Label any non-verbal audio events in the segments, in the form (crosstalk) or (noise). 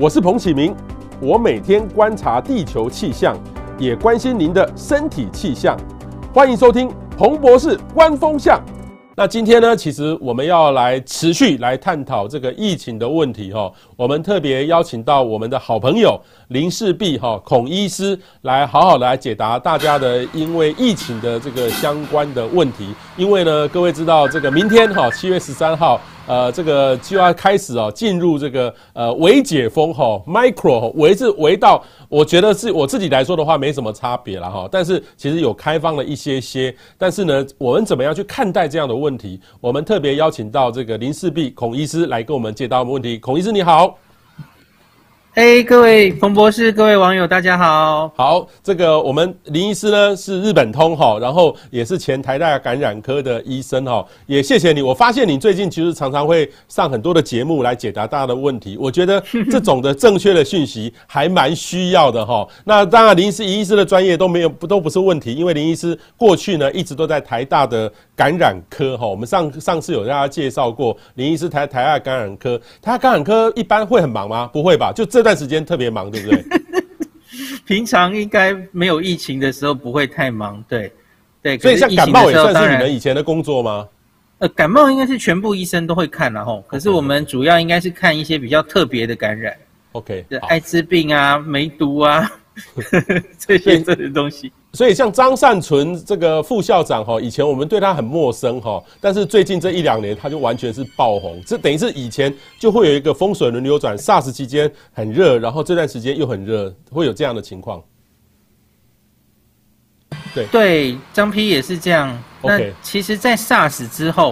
我是彭启明，我每天观察地球气象，也关心您的身体气象。欢迎收听彭博士观风向。那今天呢，其实我们要来持续来探讨这个疫情的问题哈。我们特别邀请到我们的好朋友林氏璧哈孔医师来好好的来解答大家的因为疫情的这个相关的问题。因为呢，各位知道这个明天哈七月十三号。呃，这个就要开始哦，进入这个呃微解封哈，micro 微是微到，我觉得是我自己来说的话没什么差别了哈，但是其实有开放了一些些，但是呢，我们怎么样去看待这样的问题？我们特别邀请到这个林世璧孔医师来跟我们解答我们问题。孔医师你好。哎，各位冯博士，各位网友，大家好。好，这个我们林医师呢是日本通哈，然后也是前台大感染科的医生哈，也谢谢你。我发现你最近其实常常会上很多的节目来解答大家的问题，我觉得 (laughs) 这种的正确的讯息还蛮需要的哈。那当然，林医师、医师的专业都没有不都不是问题，因为林医师过去呢一直都在台大的感染科哈。我们上上次有让大家介绍过林医师台台大感染科，他感染科一般会很忙吗？不会吧？就这。这段时间特别忙，对不对？(laughs) 平常应该没有疫情的时候不会太忙，对对。所以像感冒也算是你们以前的工作吗？呃，感冒应该是全部医生都会看，然后可是我们主要应该是看一些比较特别的感染，OK，艾滋病啊、梅毒啊 (laughs) (laughs) 这些这些东西。所以像张善存这个副校长哈，以前我们对他很陌生哈，但是最近这一两年他就完全是爆红。这等于是以前就会有一个风水轮流转，SARS 期间很热，然后这段时间又很热，会有这样的情况。对对，张批也是这样。那其实，在 SARS 之后，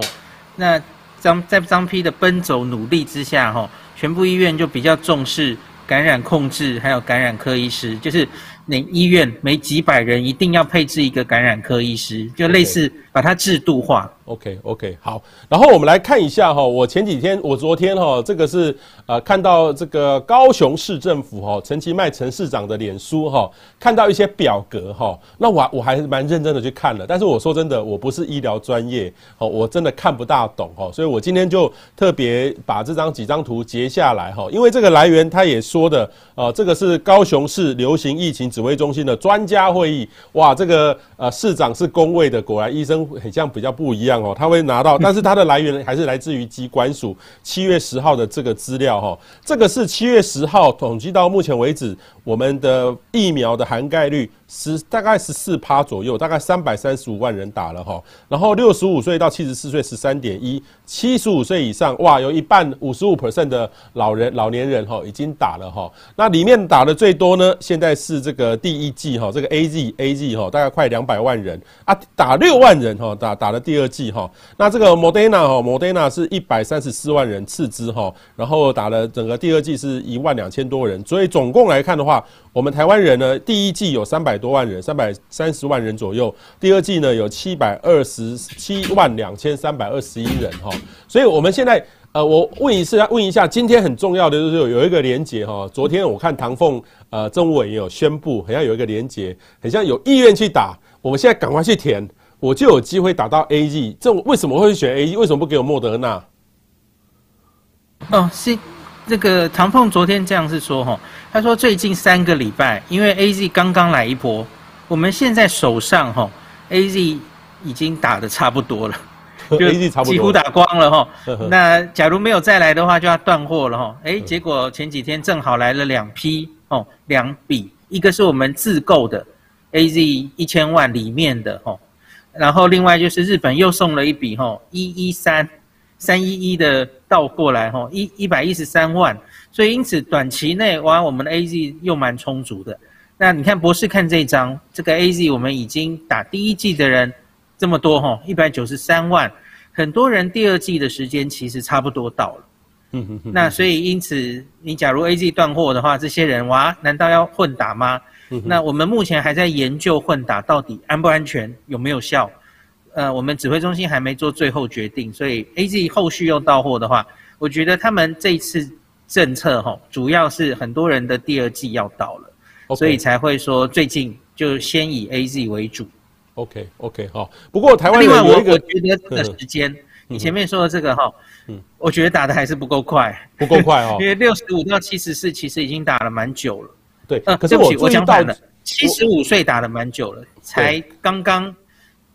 那张在张批的奔走努力之下哈，全部医院就比较重视感染控制，还有感染科医师，就是。那医院每几百人一定要配置一个感染科医师，就类似把它制度化。OK OK 好，然后我们来看一下哈，我前几天我昨天哈，这个是呃看到这个高雄市政府哈陈其迈陈市长的脸书哈，看到一些表格哈，那我我还是蛮认真的去看了，但是我说真的，我不是医疗专业哦，我真的看不大懂哦，所以我今天就特别把这张几张图截下来哈，因为这个来源他也说的，呃，这个是高雄市流行疫情指挥中心的专家会议，哇，这个呃市长是公卫的，果然医生很像比较不一样。哦，他会拿到，(laughs) 但是他的来源还是来自于机关署七月十号的这个资料哈，这个是七月十号统计到目前为止我们的疫苗的涵盖率。十大概十四趴左右，大概三百三十五万人打了哈，然后六十五岁到七十四岁十三点一，七十五岁以上哇，有一半五十五 percent 的老人老年人哈已经打了哈，那里面打的最多呢，现在是这个第一季哈，这个 A Z A Z 哈，大概快两百万人。啊，打六万人哈，打打了第二季哈，那这个 Moderna 哈，Moderna 是一百三十四万人次之哈，然后打了整个第二季是一万两千多人，所以总共来看的话，我们台湾人呢，第一季有三百多万人，三百三十万人左右。第二季呢，有七百二十七万两千三百二十一人哈。所以我们现在，呃，我问一下，问一下，今天很重要的就是有一个连结哈。昨天我看唐凤呃政务委也有宣布，好像有一个连结，很像有意愿去打。我们现在赶快去填，我就有机会打到 AZ。这为什么会选 AZ？为什么不给我莫德纳？哦，是这个唐凤昨天这样是说哈。他说：“最近三个礼拜，因为 A Z 刚刚来一波，我们现在手上哈 A Z 已经打的差不多了，(laughs) 就几乎打光了哈。那假如没有再来的话，就要断货了哈。哎，结果前几天正好来了两批哦，两笔，一个是我们自购的 A Z 一千万里面的哈，然后另外就是日本又送了一笔哈一一三三一一的倒过来哈一一百一十三万。”所以因此短期内哇，我们的 AZ 又蛮充足的。那你看博士看这张，这个 AZ 我们已经打第一季的人这么多哈，一百九十三万，很多人第二季的时间其实差不多到了。那所以因此，你假如 AZ 断货的话，这些人哇，难道要混打吗？那我们目前还在研究混打到底安不安全，有没有效？呃，我们指挥中心还没做最后决定，所以 AZ 后续又到货的话，我觉得他们这一次。政策哈，主要是很多人的第二季要到了，okay. 所以才会说最近就先以 AZ 为主。OK OK 好，不过台湾另外我我觉得这个时间你前面说的这个哈，嗯，我觉得打的还是不够快，不够快哦，(laughs) 因为六十五到七十四其实已经打了蛮久了。对，呃，可是我我讲反了，七十五岁打了蛮久了，才刚刚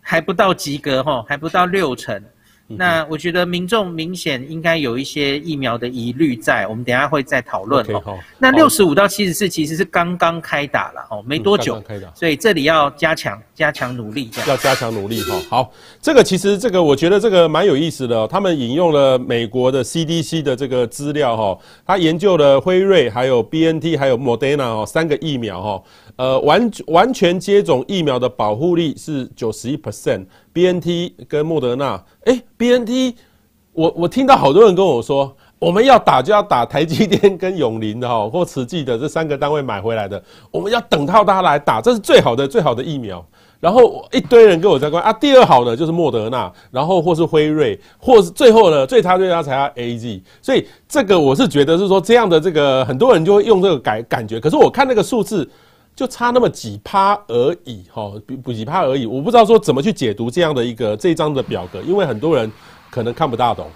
还不到及格哈，还不到六成。那我觉得民众明显应该有一些疫苗的疑虑在，我们等下会再讨论哦。那六十五到七十四其实是刚刚开打了哦，没多久，所以这里要加强加强努力，要加强努力哈。好，这个其实这个我觉得这个蛮有意思的哦，他们引用了美国的 CDC 的这个资料哈，他研究了辉瑞、还有 BNT、还有 Moderna 哦三个疫苗哈。呃，完完全接种疫苗的保护力是九十一 B N T 跟莫德纳，哎，B N T，我我听到好多人跟我说，我们要打就要打台积电跟永林的哈，或慈济的这三个单位买回来的，我们要等到他来打，这是最好的最好的疫苗。然后一堆人跟我在关啊，第二好的就是莫德纳，然后或是辉瑞，或是最后呢最差最差才要 A Z。所以这个我是觉得是说这样的这个很多人就会用这个感感觉，可是我看那个数字。就差那么几趴而已，哈，不几趴而已，我不知道说怎么去解读这样的一个这一张的表格，因为很多人可能看不大懂。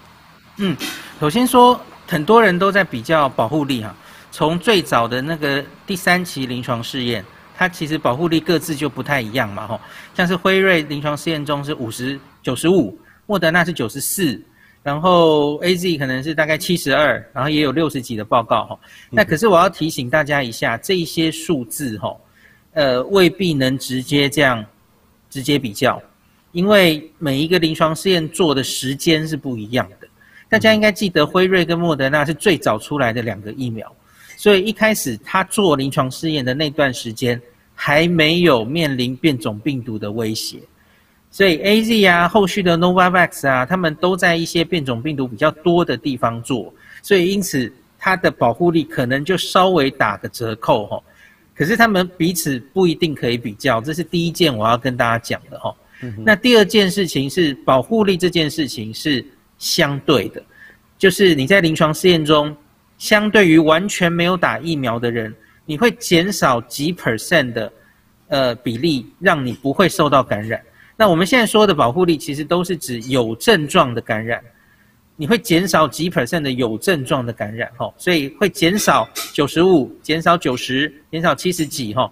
嗯，首先说，很多人都在比较保护力哈，从最早的那个第三期临床试验，它其实保护力各自就不太一样嘛，哈，像是辉瑞临床试验中是五十九十五，莫德纳是九十四。然后 A Z 可能是大概七十二，然后也有六十几的报告哈。那可是我要提醒大家一下，这一些数字哈，呃，未必能直接这样直接比较，因为每一个临床试验做的时间是不一样的。大家应该记得，辉瑞跟莫德纳是最早出来的两个疫苗，所以一开始他做临床试验的那段时间，还没有面临变种病毒的威胁。所以 A Z 啊，后续的 Novavax 啊，他们都在一些变种病毒比较多的地方做，所以因此它的保护力可能就稍微打个折扣哈。可是他们彼此不一定可以比较，这是第一件我要跟大家讲的哈。那第二件事情是保护力这件事情是相对的，就是你在临床试验中，相对于完全没有打疫苗的人，你会减少几 percent 的呃比例，让你不会受到感染。那我们现在说的保护力，其实都是指有症状的感染，你会减少几 percent 的有症状的感染，吼，所以会减少九十五，减少九十，减少七十几，吼。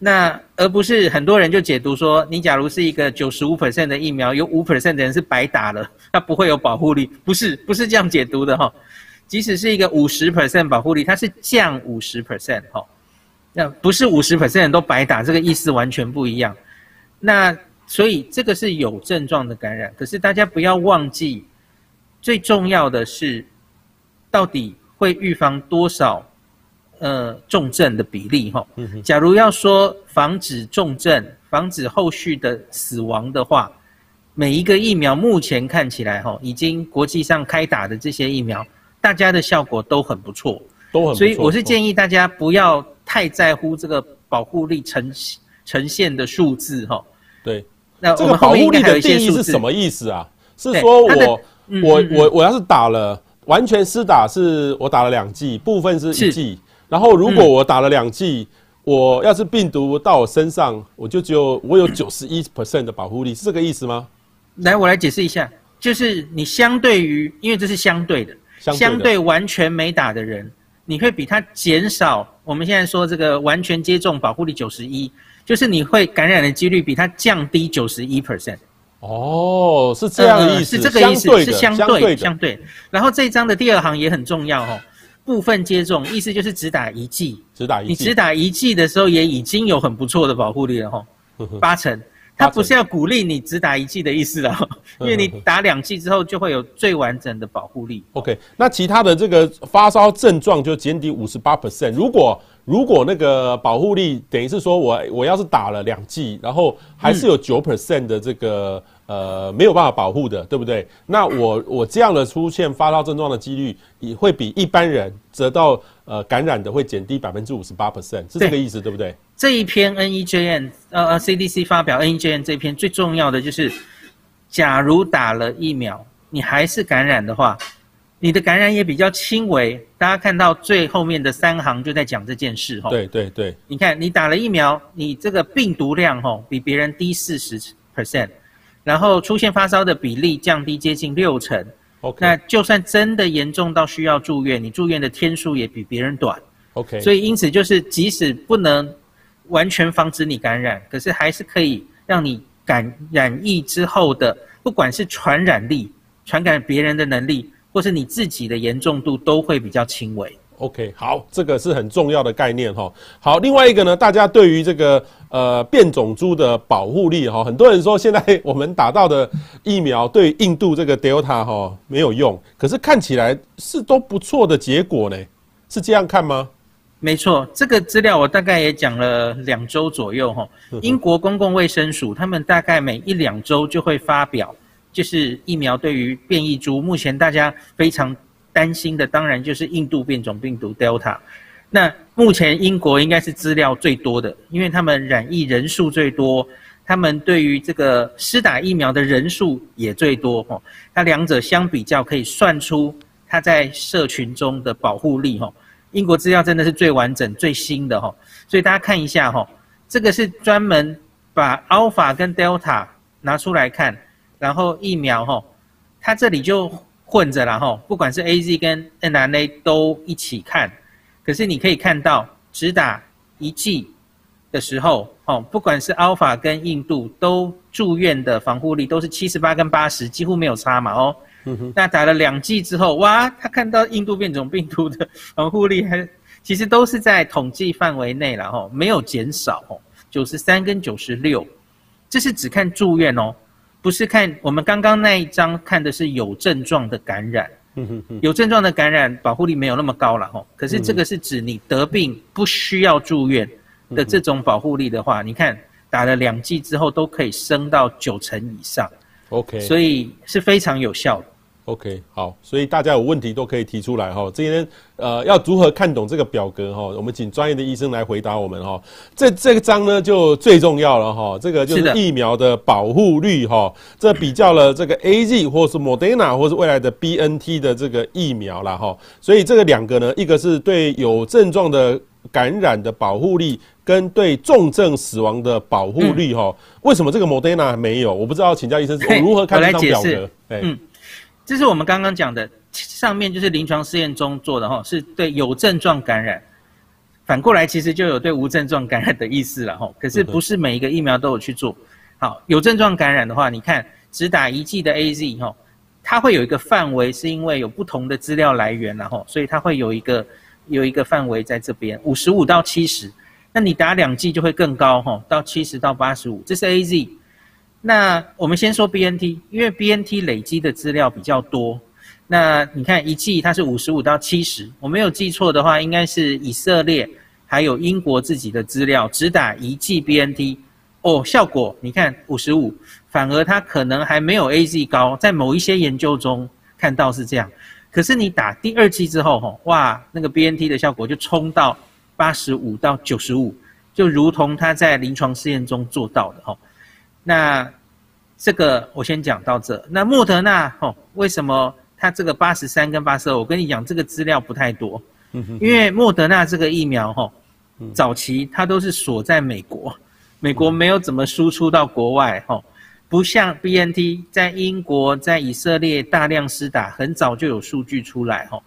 那而不是很多人就解读说，你假如是一个九十五 percent 的疫苗，有五 percent 的人是白打了，它不会有保护力，不是，不是这样解读的，吼。即使是一个五十 percent 保护力，它是降五十 percent，吼。那不是五十 percent 都白打，这个意思完全不一样。那。所以这个是有症状的感染，可是大家不要忘记，最重要的是，到底会预防多少，呃，重症的比例哈。假如要说防止重症、防止后续的死亡的话，每一个疫苗目前看起来哈，已经国际上开打的这些疫苗，大家的效果都很不错，都很。所以我是建议大家不要太在乎这个保护力呈呈现的数字哈。对。那这个保护力的定义是什么意思啊？是说我我我我要是打了完全施打，是我打了两剂，部分是一剂。然后如果我打了两剂，我要是病毒到我身上，我就只有我有九十一 percent 的保护力，是这个意思吗？来，我来解释一下，就是你相对于，因为这是相对的，相对完全没打的人，你会比他减少。我们现在说这个完全接种保护力九十一。就是你会感染的几率比它降低九十一 percent，哦，是这样的意思，呃、是这个意思，是相对相对。然后这一章的第二行也很重要哦，部分接种意思就是只打一剂，只打一剂，你只打一剂的时候也已经有很不错的保护力了 (laughs) 哈，八成。它不是要鼓励你只打一剂的意思了，(laughs) 因为你打两剂之后就会有最完整的保护力。(laughs) OK，那其他的这个发烧症状就减低五十八 percent，如果。如果那个保护力等于是说我我要是打了两剂，然后还是有九 percent 的这个呃没有办法保护的，对不对？那我我这样的出现发烧症状的几率也会比一般人得到呃感染的会减低百分之五十八 percent，是这个意思对不对？这一篇 NEJN 呃呃 CDC 发表 NEJN 这一篇最重要的就是，假如打了疫苗你还是感染的话。你的感染也比较轻微，大家看到最后面的三行就在讲这件事哈。对对对，你看你打了疫苗，你这个病毒量吼比别人低四十 percent，然后出现发烧的比例降低接近六成。OK，那就算真的严重到需要住院，你住院的天数也比别人短。OK，所以因此就是即使不能完全防止你感染，可是还是可以让你感染疫之后的，不管是传染力、传染别人的能力，或是你自己的严重度，都会比较轻微。OK，好，这个是很重要的概念哈。好，另外一个呢，大家对于这个呃变种株的保护力哈，很多人说现在 (laughs) 我们打到的疫苗对印度这个 Delta 哈没有用，可是看起来是都不错的结果呢，是这样看吗？没错，这个资料我大概也讲了两周左右哈。英国公共卫生署他们大概每一两周就会发表，就是疫苗对于变异株，目前大家非常。担心的当然就是印度变种病毒 Delta，那目前英国应该是资料最多的，因为他们染疫人数最多，他们对于这个施打疫苗的人数也最多哈，那两者相比较可以算出它在社群中的保护力哈。英国资料真的是最完整、最新的哈，所以大家看一下哈，这个是专门把 Alpha 跟 Delta 拿出来看，然后疫苗哈，它这里就。混着然后，不管是 AZ 跟 mRNA 都一起看，可是你可以看到，只打一剂的时候，哦，不管是 Alpha 跟印度都住院的防护力都是七十八跟八十，几乎没有差嘛，哦，嗯，那打了两剂之后，哇，他看到印度变种病毒的防护力还其实都是在统计范围内了，吼，没有减少，哦，九十三跟九十六，这是只看住院哦。不是看我们刚刚那一张看的是有症状的感染，有症状的感染保护力没有那么高了吼。可是这个是指你得病不需要住院的这种保护力的话，你看打了两剂之后都可以升到九成以上，OK，所以是非常有效的。OK，好，所以大家有问题都可以提出来哈。今天呃，要如何看懂这个表格哈？我们请专业的医生来回答我们哈。这这个章呢就最重要了哈。这个就是疫苗的保护率哈。这比较了这个 AZ 或是 Moderna 或是未来的 BNT 的这个疫苗啦哈。所以这个两个呢，一个是对有症状的感染的保护力，跟对重症死亡的保护率哈。为什么这个 Moderna 没有？我不知道，请教医生，我如何看这张表格？嗯。这是我们刚刚讲的，上面就是临床试验中做的哈，是对有症状感染。反过来其实就有对无症状感染的意思了哈。可是不是每一个疫苗都有去做。好，有症状感染的话，你看只打一剂的 AZ 哈，它会有一个范围，是因为有不同的资料来源然后，所以它会有一个有一个范围在这边，五十五到七十。那你打两剂就会更高哈，到七十到八十五，这是 AZ。那我们先说 BNT，因为 BNT 累积的资料比较多。那你看一剂它是五十五到七十，我没有记错的话，应该是以色列还有英国自己的资料，只打一剂 BNT，哦，效果你看五十五，反而它可能还没有 AZ 高，在某一些研究中看到是这样。可是你打第二剂之后，吼，哇，那个 BNT 的效果就冲到八十五到九十五，就如同它在临床试验中做到的，吼。那这个我先讲到这。那莫德纳哦，为什么它这个八十三跟八十二？我跟你讲，这个资料不太多，因为莫德纳这个疫苗哈，早期它都是锁在美国，美国没有怎么输出到国外哈，不像 BNT 在英国、在以色列大量施打，很早就有数据出来哈，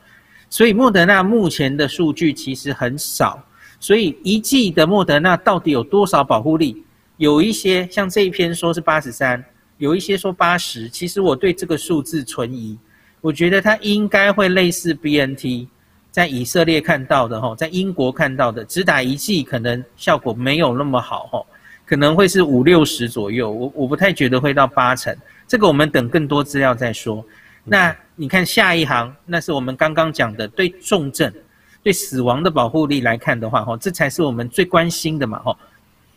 所以莫德纳目前的数据其实很少，所以一剂的莫德纳到底有多少保护力？有一些像这一篇说是八十三，有一些说八十，其实我对这个数字存疑。我觉得它应该会类似 BNT，在以色列看到的哈，在英国看到的，只打一剂可能效果没有那么好哈，可能会是五六十左右。我我不太觉得会到八成，这个我们等更多资料再说。那你看下一行，那是我们刚刚讲的对重症、对死亡的保护力来看的话哈，这才是我们最关心的嘛哈。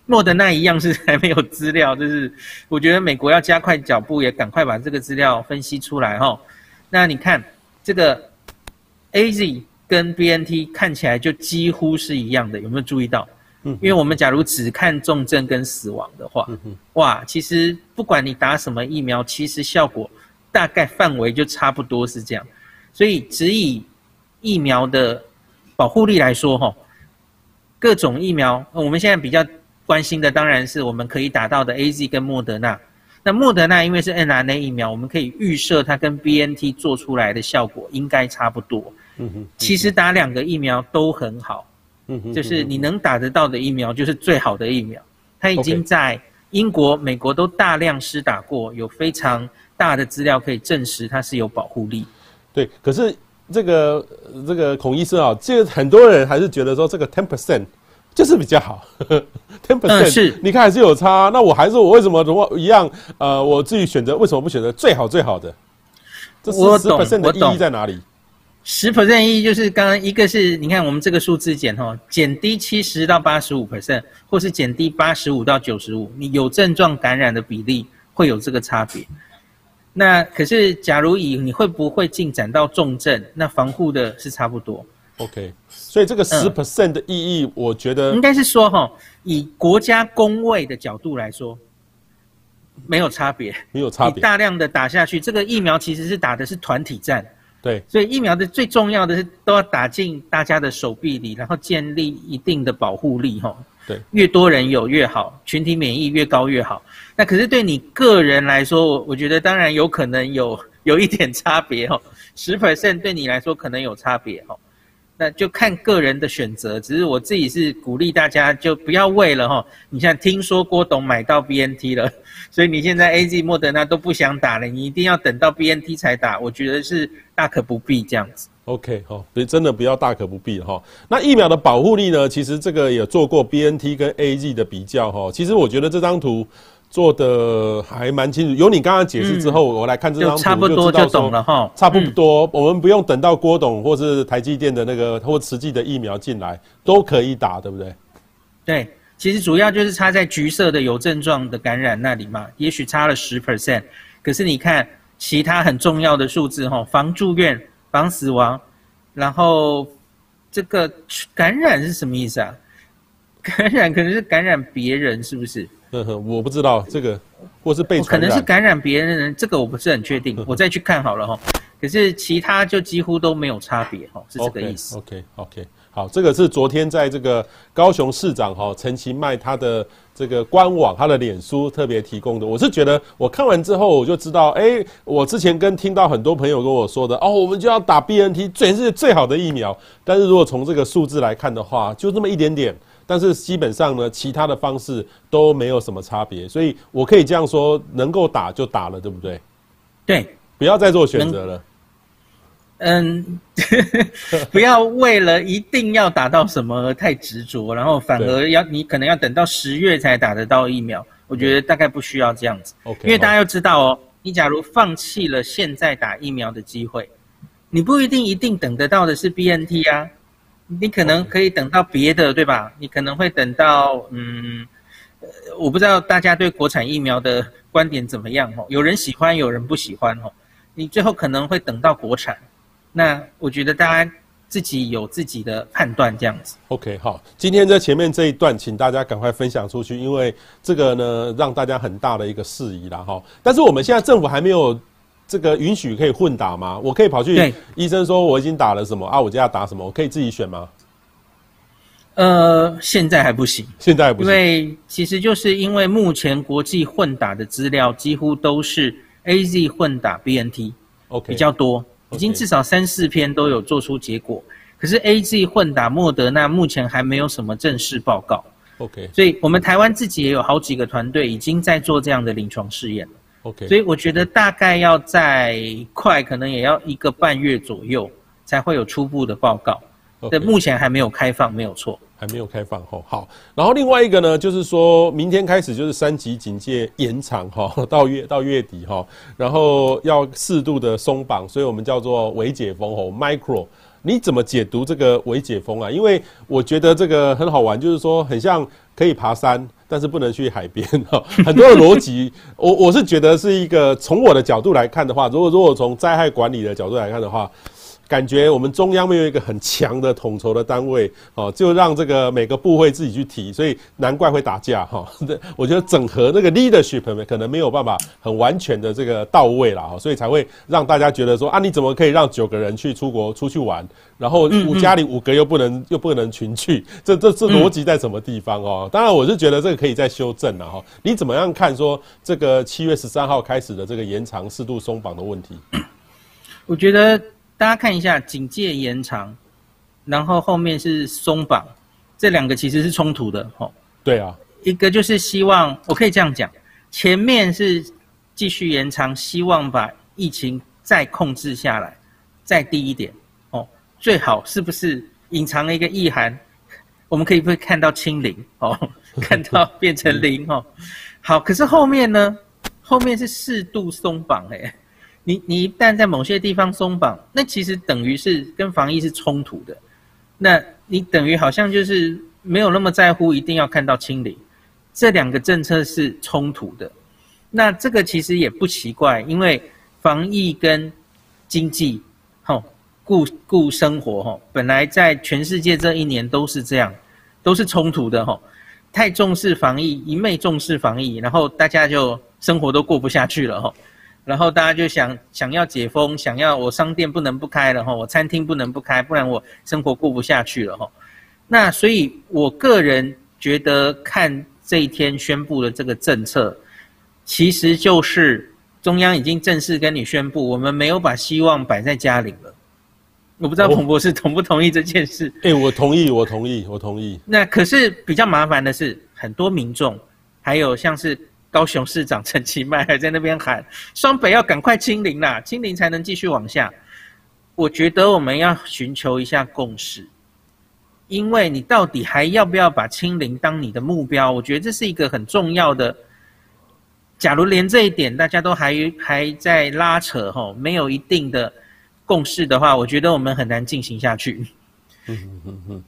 莫德纳一样是还没有资料，(laughs) 就是我觉得美国要加快脚步，也赶快把这个资料分析出来哈。那你看这个 AZ 跟 BNT 看起来就几乎是一样的，有没有注意到？嗯，因为我们假如只看重症跟死亡的话，哇，其实不管你打什么疫苗，其实效果大概范围就差不多是这样。所以只以疫苗的保护力来说，哈，各种疫苗我们现在比较。关心的当然是我们可以打到的 AZ 跟莫德纳，那莫德纳因为是 n r n a 疫苗，我们可以预设它跟 BNT 做出来的效果应该差不多。嗯哼，其实打两个疫苗都很好。嗯哼，就是你能打得到的疫苗就是最好的疫苗。它已经在英国、美国都大量施打过，有非常大的资料可以证实它是有保护力。对，可是这个这个孔医生啊，这个很多人还是觉得说这个 ten percent 就是比较好，(laughs) ten percent 是，你看还是有差。那我还是我为什么如果一样？呃，我自己选择为什么不选择最好最好的？这十 percent 的意义在哪里？十 percent 意义就是刚刚一个是你看我们这个数字减哈，减低七十到八十五 percent，或是减低八十五到九十五，你有症状感染的比例会有这个差别。那可是假如以你会不会进展到重症，那防护的是差不多。OK，所以这个十 percent 的意义，我觉得、嗯、应该是说哈，以国家工位的角度来说，没有差别，没有差别。大量的打下去，这个疫苗其实是打的是团体战。对，所以疫苗的最重要的是都要打进大家的手臂里，然后建立一定的保护力，吼。对，越多人有越好，群体免疫越高越好。那可是对你个人来说，我我觉得当然有可能有有一点差别，吼，十 percent 对你来说可能有差别，吼。那就看个人的选择，只是我自己是鼓励大家就不要为了哈，你像听说郭董买到 BNT 了，所以你现在 AZ 莫德纳都不想打了，你一定要等到 BNT 才打，我觉得是大可不必这样子。OK 好，所以真的不要大可不必哈。那疫苗的保护力呢？其实这个也做过 BNT 跟 AZ 的比较哈。其实我觉得这张图。做的还蛮清楚，有你刚刚解释之后，嗯、我来看这张图就差不多就懂了哈。差不多，我们不用等到郭董或是台积电的那个或实际的疫苗进来，都可以打，对不对？对，其实主要就是差在橘色的有症状的感染那里嘛，也许差了十 percent，可是你看其他很重要的数字哈，防住院、防死亡，然后这个感染是什么意思啊？(laughs) 感染可能是感染别人，是不是？我不知道这个，或是被，可能是感染别人的人，这个我不是很确定，我再去看好了哈。可是其他就几乎都没有差别哈，是这个意思。OK OK, okay 好，这个是昨天在这个高雄市长哈陈其迈他的这个官网他的脸书特别提供的。我是觉得我看完之后我就知道，哎，我之前跟听到很多朋友跟我说的哦，我们就要打 BNT，最是最好的疫苗。但是如果从这个数字来看的话，就那么一点点。但是基本上呢，其他的方式都没有什么差别，所以我可以这样说，能够打就打了，对不对？对，不要再做选择了。嗯，(laughs) 不要为了一定要打到什么而太执着，然后反而要你可能要等到十月才打得到疫苗。我觉得大概不需要这样子。OK，因为大家要知道哦，你假如放弃了现在打疫苗的机会，你不一定一定等得到的是 BNT 啊。你可能可以等到别的，对吧？你可能会等到，嗯，呃，我不知道大家对国产疫苗的观点怎么样哦。有人喜欢，有人不喜欢哦。你最后可能会等到国产，那我觉得大家自己有自己的判断，这样子。OK，好，今天在前面这一段，请大家赶快分享出去，因为这个呢，让大家很大的一个释疑啦哈。但是我们现在政府还没有。这个允许可以混打吗？我可以跑去医生说我已经打了什么啊？我就要打什么？我可以自己选吗？呃，现在还不行，现在还不行，因为其实就是因为目前国际混打的资料几乎都是 AZ 混打 BNT，OK 比较多，已经至少三四篇都有做出结果。可是 AZ 混打莫德纳目前还没有什么正式报告，OK。所以我们台湾自己也有好几个团队已经在做这样的临床试验了。OK，所以我觉得大概要在快，可能也要一个半月左右才会有初步的报告。Okay. 目前还没有开放，没有错，还没有开放吼。好，然后另外一个呢，就是说明天开始就是三级警戒延长哈，(laughs) 到月到月底哈，然后要适度的松绑，所以我们叫做微解封吼，micro。你怎么解读这个微解封啊？因为我觉得这个很好玩，就是说很像可以爬山。但是不能去海边哈，(laughs) 很多的逻辑，我我是觉得是一个从我的角度来看的话，如果如果从灾害管理的角度来看的话，感觉我们中央没有一个很强的统筹的单位，哦，就让这个每个部会自己去提，所以难怪会打架哈。(laughs) 我觉得整合那个 leadership 可能没有办法很完全的这个到位了哈，所以才会让大家觉得说啊，你怎么可以让九个人去出国出去玩，然后五家里五个又不能又不能群聚，(laughs) 这这这逻辑在什么地方哦？当然我是觉得这个可以再修正了哈。你怎么样看说这个七月十三号开始的这个延长适度松绑的问题？我觉得。大家看一下，警戒延长，然后后面是松绑，这两个其实是冲突的，吼。对啊，一个就是希望，我可以这样讲，前面是继续延长，希望把疫情再控制下来，再低一点，哦，最好是不是隐藏了一个意涵？我们可以不会看到清零，哦，(laughs) 看到变成零，哦，好，可是后面呢？后面是适度松绑，哎。你你一旦在某些地方松绑，那其实等于是跟防疫是冲突的，那你等于好像就是没有那么在乎一定要看到清零，这两个政策是冲突的，那这个其实也不奇怪，因为防疫跟经济，吼，顾顾生活，吼，本来在全世界这一年都是这样，都是冲突的，吼，太重视防疫，一昧重视防疫，然后大家就生活都过不下去了，吼。然后大家就想想要解封，想要我商店不能不开了哈，我餐厅不能不开，不然我生活过不下去了哈。那所以我个人觉得，看这一天宣布的这个政策，其实就是中央已经正式跟你宣布，我们没有把希望摆在家里了。我不知道彭博士 (laughs) 同不同意这件事？哎、欸，我同意，我同意，我同意。那可是比较麻烦的是，很多民众还有像是。高雄市长陈其迈还在那边喊，双北要赶快清零啦，清零才能继续往下。我觉得我们要寻求一下共识，因为你到底还要不要把清零当你的目标？我觉得这是一个很重要的。假如连这一点大家都还还在拉扯吼，没有一定的共识的话，我觉得我们很难进行下去。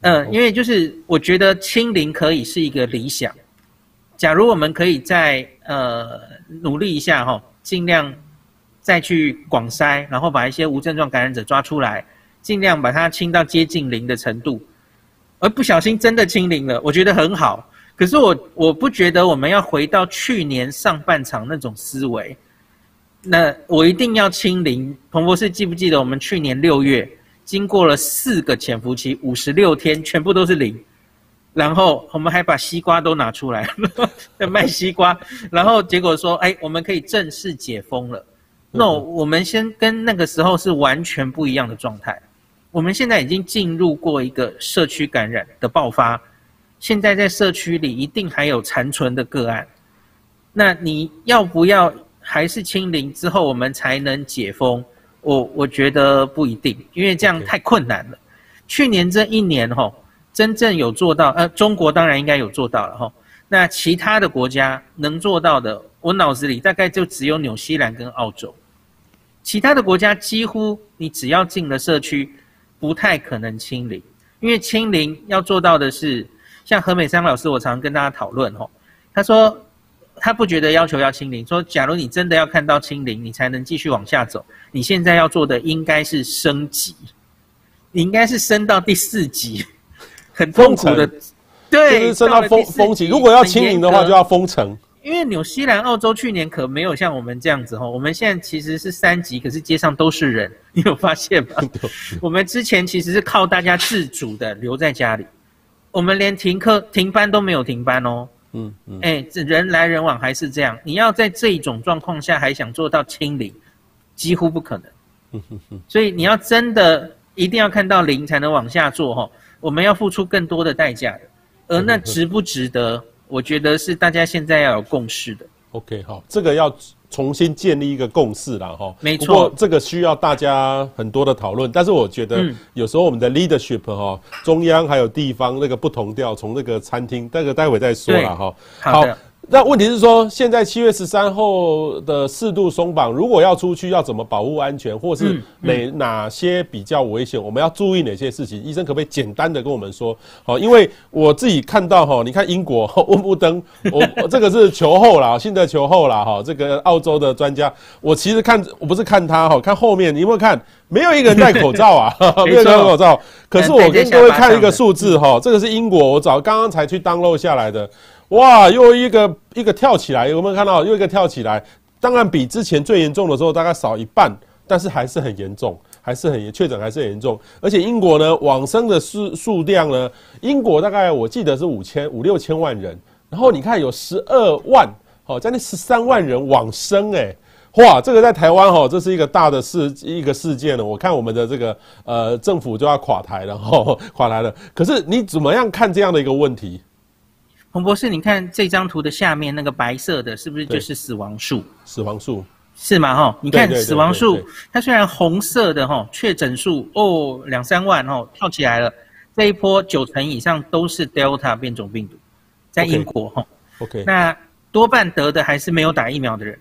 嗯，因为就是我觉得清零可以是一个理想。假如我们可以再呃努力一下哈，尽量再去广筛，然后把一些无症状感染者抓出来，尽量把它清到接近零的程度，而不小心真的清零了，我觉得很好。可是我我不觉得我们要回到去年上半场那种思维，那我一定要清零。彭博士记不记得我们去年六月经过了四个潜伏期，五十六天全部都是零。然后我们还把西瓜都拿出来了 (laughs) 卖西瓜，然后结果说，哎，我们可以正式解封了。那、no, 我们先跟那个时候是完全不一样的状态。我们现在已经进入过一个社区感染的爆发，现在在社区里一定还有残存的个案。那你要不要还是清零之后我们才能解封？我我觉得不一定，因为这样太困难了。去年这一年吼。真正有做到，呃，中国当然应该有做到了哈。那其他的国家能做到的，我脑子里大概就只有纽西兰跟澳洲。其他的国家几乎你只要进了社区，不太可能清零，因为清零要做到的是，像何美山老师，我常跟大家讨论哈，他说他不觉得要求要清零，说假如你真的要看到清零，你才能继续往下走，你现在要做的应该是升级，你应该是升到第四级。很痛苦的，对，就是升到封封级。如果要清零的话，就要封城。因为纽西兰、澳洲去年可没有像我们这样子哈。我们现在其实是三级，可是街上都是人，(laughs) 你有发现吗？我们之前其实是靠大家自主的留在家里，我们连停课、停班都没有停班哦。嗯嗯，哎，这人来人往还是这样。你要在这种状况下还想做到清零，几乎不可能。所以你要真的一定要看到零才能往下做哈。我们要付出更多的代价的，而那值不值得？我觉得是大家现在要有共识的。OK，好，这个要重新建立一个共识了哈。没错，不过这个需要大家很多的讨论。但是我觉得有时候我们的 leadership 哈，中央还有地方那个不同调，从那个餐厅，那个待会再说了哈。好的。那问题是说，现在七月十三号的适度松绑，如果要出去，要怎么保护安全，或是哪哪些比较危险，我们要注意哪些事情？医生可不可以简单的跟我们说？好，因为我自己看到哈，你看英国温布登，(laughs) 我我这个是球后啦，新的球后啦哈，这个澳洲的专家，我其实看我不是看他哈，看后面，你有没有看？没有一个人戴口罩啊，(laughs) 没有戴口罩。可是我跟各位看一个数字哈，这个是英国，我早刚刚才去 download 下来的。哇，又一个一个跳起来，有没有看到？又一个跳起来，当然比之前最严重的时候大概少一半，但是还是很严重，还是很严，确诊还是很严重。而且英国呢，往生的数数量呢，英国大概我记得是五千五六千万人，然后你看有十二万，好将近十三万人往生，诶，哇，这个在台湾哈，这是一个大的事一个事件了。我看我们的这个呃政府就要垮台了，哈，垮台了。可是你怎么样看这样的一个问题？洪博士，你看这张图的下面那个白色的，是不是就是死亡数？死亡数是吗？哈，你看死亡数，它虽然红色的哈，确诊数哦两三万哦跳起来了，这一波九成以上都是 Delta 变种病毒，在英国哈。OK，那多半得的还是没有打疫苗的人，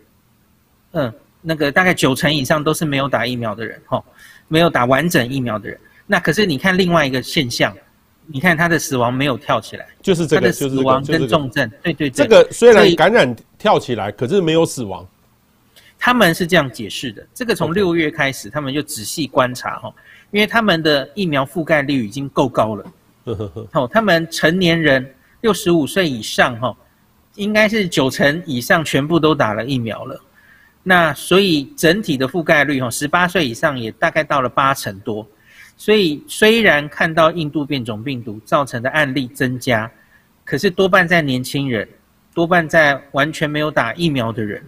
嗯，那个大概九成以上都是没有打疫苗的人哈，没有打完整疫苗的人。那可是你看另外一个现象。你看他的死亡没有跳起来，就是这个，就是死亡跟重症，对对对。这个虽然感染跳起来，可是没有死亡。他们是这样解释的，这个从六月开始，他们就仔细观察哈，因为他们的疫苗覆盖率已经够高了。哦，他们成年人六十五岁以上哈，应该是九成以上全部都打了疫苗了。那所以整体的覆盖率哈，十八岁以上也大概到了八成多。所以，虽然看到印度变种病毒造成的案例增加，可是多半在年轻人，多半在完全没有打疫苗的人。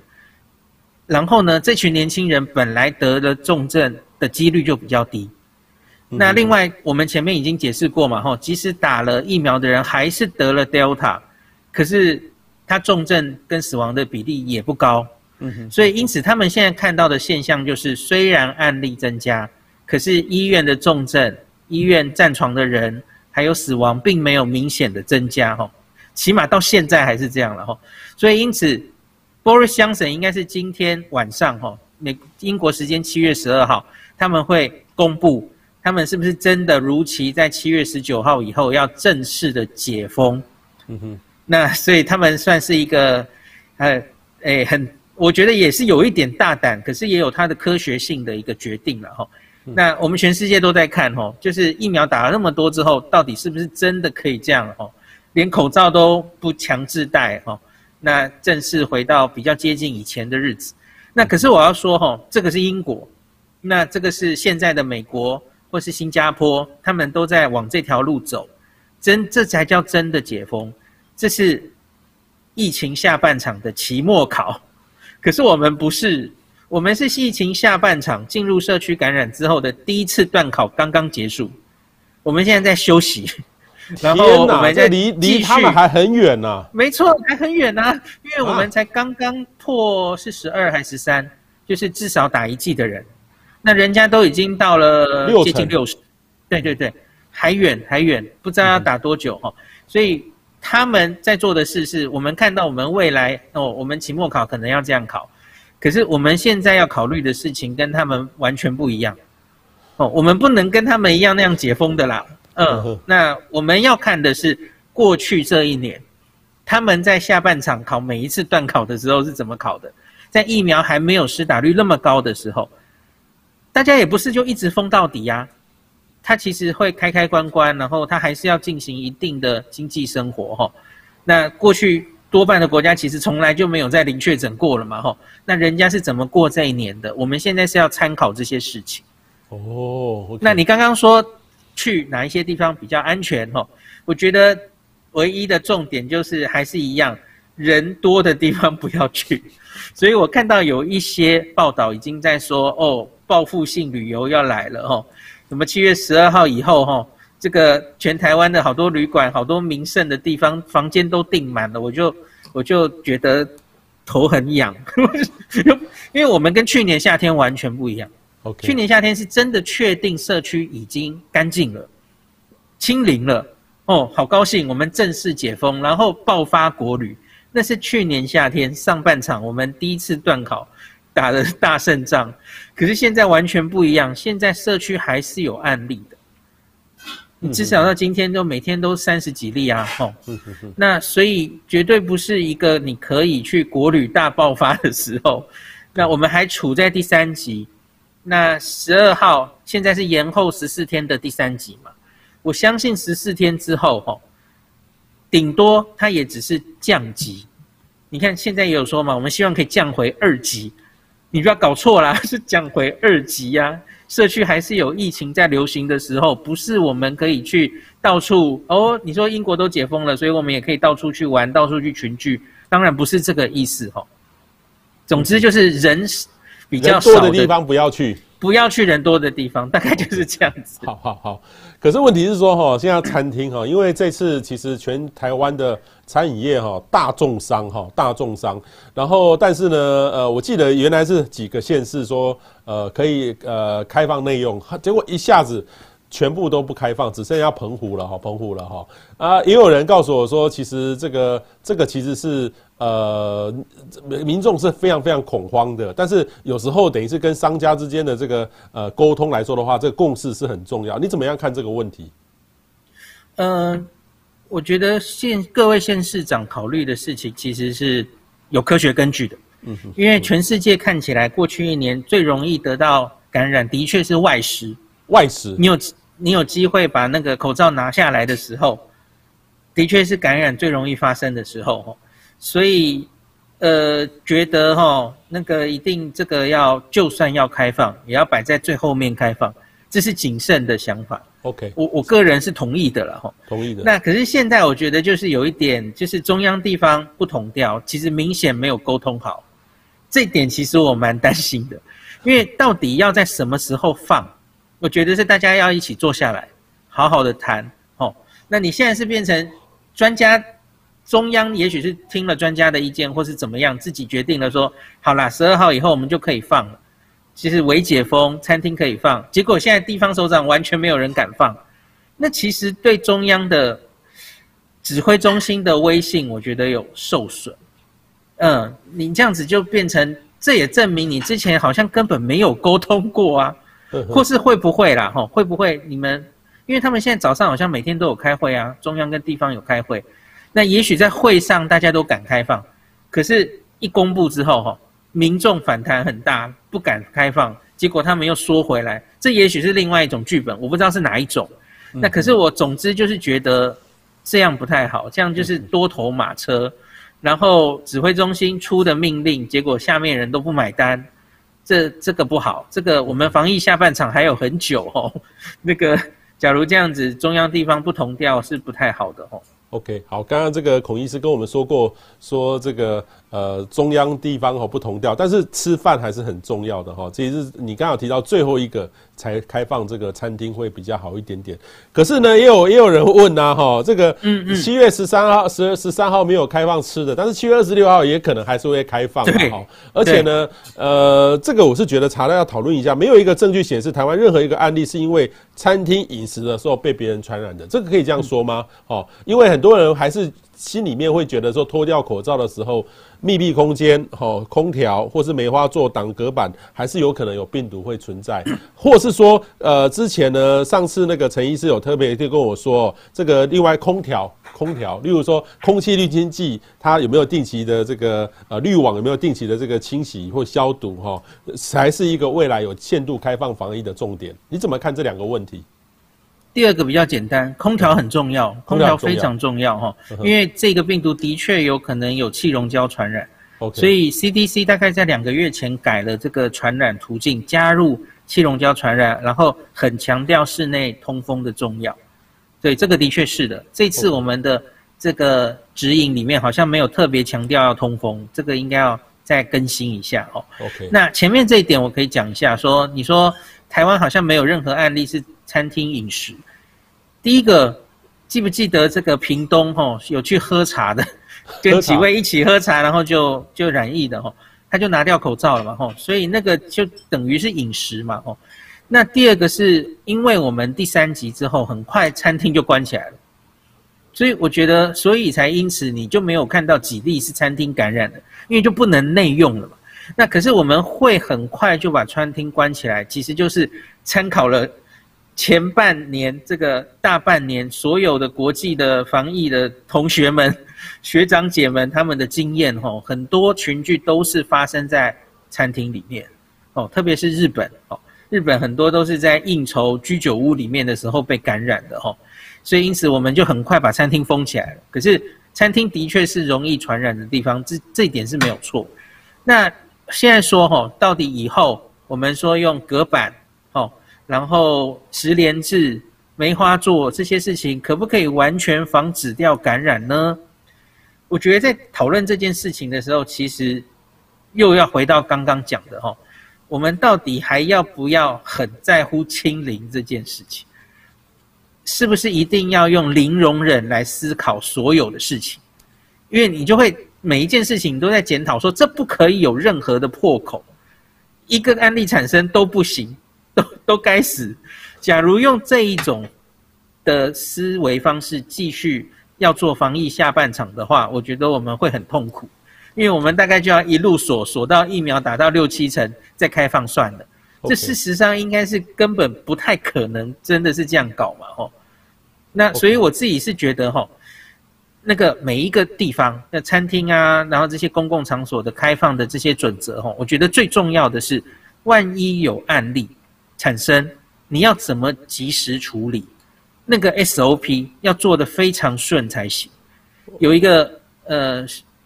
然后呢，这群年轻人本来得了重症的几率就比较低。那另外，我们前面已经解释过嘛，吼，即使打了疫苗的人还是得了 Delta，可是他重症跟死亡的比例也不高。嗯哼。所以，因此他们现在看到的现象就是，虽然案例增加。可是医院的重症、医院占床的人还有死亡，并没有明显的增加哈，起码到现在还是这样了哈。所以因此，Boris Johnson 应该是今天晚上哈，美英国时间七月十二号，他们会公布他们是不是真的如期在七月十九号以后要正式的解封。嗯哼，那所以他们算是一个呃诶很，我觉得也是有一点大胆，可是也有它的科学性的一个决定了哈。那我们全世界都在看吼，就是疫苗打了那么多之后，到底是不是真的可以这样吼？连口罩都不强制戴吼，那正式回到比较接近以前的日子。那可是我要说吼，这个是英国，那这个是现在的美国或是新加坡，他们都在往这条路走，真这才叫真的解封。这是疫情下半场的期末考，可是我们不是。我们是疫情下半场进入社区感染之后的第一次段考刚刚结束，我们现在在休息，(laughs) 然后我们在离离他们还很远呢。没错，还很远呢，因为我们才刚刚破是十二还是十三，就是至少打一剂的人，那人家都已经到了接近六十，对对对，还远还远，不知道要打多久哦。所以他们在做的事是我们看到我们未来哦，我们期末考可能要这样考。可是我们现在要考虑的事情跟他们完全不一样，哦，我们不能跟他们一样那样解封的啦，嗯，那我们要看的是过去这一年，他们在下半场考每一次段考的时候是怎么考的，在疫苗还没有施打率那么高的时候，大家也不是就一直封到底呀，他其实会开开关关，然后他还是要进行一定的经济生活哈，那过去。多半的国家其实从来就没有在零确诊过了嘛，吼，那人家是怎么过这一年的？我们现在是要参考这些事情。哦，okay. 那你刚刚说去哪一些地方比较安全？吼，我觉得唯一的重点就是还是一样，人多的地方不要去。(laughs) 所以我看到有一些报道已经在说，哦，报复性旅游要来了，吼，什么七月十二号以后，吼。这个全台湾的好多旅馆、好多名胜的地方，房间都订满了，我就我就觉得头很痒，(laughs) 因为我们跟去年夏天完全不一样。去年夏天是真的确定社区已经干净了、清零了，哦，好高兴，我们正式解封，然后爆发国旅。那是去年夏天上半场我们第一次断考打的大胜仗，可是现在完全不一样，现在社区还是有案例的。你至少到今天都每天都三十几例啊，吼，那所以绝对不是一个你可以去国旅大爆发的时候。那我们还处在第三级，那十二号现在是延后十四天的第三级嘛？我相信十四天之后，吼，顶多它也只是降级。你看现在也有说嘛，我们希望可以降回二级，你不要搞错啦，(laughs) 是降回二级呀、啊。社区还是有疫情在流行的时候，不是我们可以去到处哦。你说英国都解封了，所以我们也可以到处去玩，到处去群聚。当然不是这个意思哦。总之就是人比较少的地方不要去，不要去人多的地方，大概就是这样子。(laughs) 好好好。可是问题是说哈，现在餐厅哈，因为这次其实全台湾的餐饮业哈大重伤哈，大重伤。然后但是呢，呃，我记得原来是几个县市说呃可以呃开放内用，结果一下子全部都不开放，只剩下澎湖了哈，澎湖了哈。啊，也有人告诉我说，其实这个这个其实是呃民众是非常非常恐慌的，但是有时候等于是跟商家之间的这个呃沟通来说的话，这个共识是很重要。你怎么样看这个问题？嗯、呃，我觉得县各位县市长考虑的事情其实是有科学根据的。嗯哼，因为全世界看起来过去一年最容易得到感染的确是外食。外食，你有你有机会把那个口罩拿下来的时候，的确是感染最容易发生的时候，所以呃，觉得哈那个一定这个要就算要开放，也要摆在最后面开放，这是谨慎的想法。OK，我我个人是同意的了哈，同意的。那可是现在我觉得就是有一点，就是中央地方不同调，其实明显没有沟通好，这点其实我蛮担心的，因为到底要在什么时候放？我觉得是大家要一起坐下来，好好的谈。哦，那你现在是变成专家，中央也许是听了专家的意见，或是怎么样，自己决定了说，好啦，十二号以后我们就可以放了。其实微解封，餐厅可以放，结果现在地方首长完全没有人敢放。那其实对中央的指挥中心的威信，我觉得有受损。嗯，你这样子就变成，这也证明你之前好像根本没有沟通过啊。或是会不会啦？吼，会不会你们？因为他们现在早上好像每天都有开会啊，中央跟地方有开会。那也许在会上大家都敢开放，可是一公布之后，吼，民众反弹很大，不敢开放，结果他们又缩回来。这也许是另外一种剧本，我不知道是哪一种。那可是我总之就是觉得这样不太好，这样就是多头马车，然后指挥中心出的命令，结果下面人都不买单。这这个不好，这个我们防疫下半场还有很久哦。(laughs) 那个，假如这样子中央地方不同调是不太好的哦。OK，好，刚刚这个孔医师跟我们说过，说这个呃中央地方哦不同调，但是吃饭还是很重要的哈。其实是你刚好提到最后一个才开放这个餐厅会比较好一点点。可是呢，也有也有人问呐哈，这个七月十三号十十三号没有开放吃的，但是七月二十六号也可能还是会开放的哈。而且呢，呃，这个我是觉得查了要讨论一下，没有一个证据显示台湾任何一个案例是因为餐厅饮食的时候被别人传染的，这个可以这样说吗？哦，因为。很多人还是心里面会觉得说，脱掉口罩的时候，密闭空间、吼空调或是梅花座挡隔板，还是有可能有病毒会存在，(coughs) 或是说，呃，之前呢，上次那个陈医师有特别就跟我说，这个另外空调、空调，例如说空气滤清剂，它有没有定期的这个呃滤网有没有定期的这个清洗或消毒哈，才是一个未来有限度开放防疫的重点。你怎么看这两个问题？第二个比较简单，空调很重要，空调非常重要哈，因为这个病毒的确有可能有气溶胶传染，所以 CDC 大概在两个月前改了这个传染途径，加入气溶胶传染，然后很强调室内通风的重要。对，这个的确是的。这次我们的这个指引里面好像没有特别强调要通风，这个应该要再更新一下哦。OK，那前面这一点我可以讲一下，说你说台湾好像没有任何案例是餐厅饮食。第一个，记不记得这个屏东吼有去喝茶的，跟几位一起喝茶，然后就就染疫的吼，他就拿掉口罩了嘛吼，所以那个就等于是饮食嘛吼。那第二个是因为我们第三集之后，很快餐厅就关起来了，所以我觉得，所以才因此你就没有看到几例是餐厅感染的，因为就不能内用了嘛。那可是我们会很快就把餐厅关起来，其实就是参考了前半年这个大半年所有的国际的防疫的同学们、(laughs) 学长姐们他们的经验吼，很多群聚都是发生在餐厅里面哦，特别是日本哦，日本很多都是在应酬居酒屋里面的时候被感染的吼，所以因此我们就很快把餐厅封起来了。可是餐厅的确是容易传染的地方，这这一点是没有错。那现在说吼，到底以后我们说用隔板，然后十连制、梅花座这些事情，可不可以完全防止掉感染呢？我觉得在讨论这件事情的时候，其实又要回到刚刚讲的吼，我们到底还要不要很在乎清零这件事情？是不是一定要用零容忍来思考所有的事情？因为你就会。每一件事情都在检讨，说这不可以有任何的破口，一个案例产生都不行，都都该死。假如用这一种的思维方式继续要做防疫下半场的话，我觉得我们会很痛苦，因为我们大概就要一路锁锁到疫苗打到六七成再开放算了。这事实上应该是根本不太可能，真的是这样搞嘛？吼，那所以我自己是觉得吼。那个每一个地方那餐厅啊，然后这些公共场所的开放的这些准则吼，我觉得最重要的是，万一有案例产生，你要怎么及时处理？那个 SOP 要做得非常顺才行。有一个呃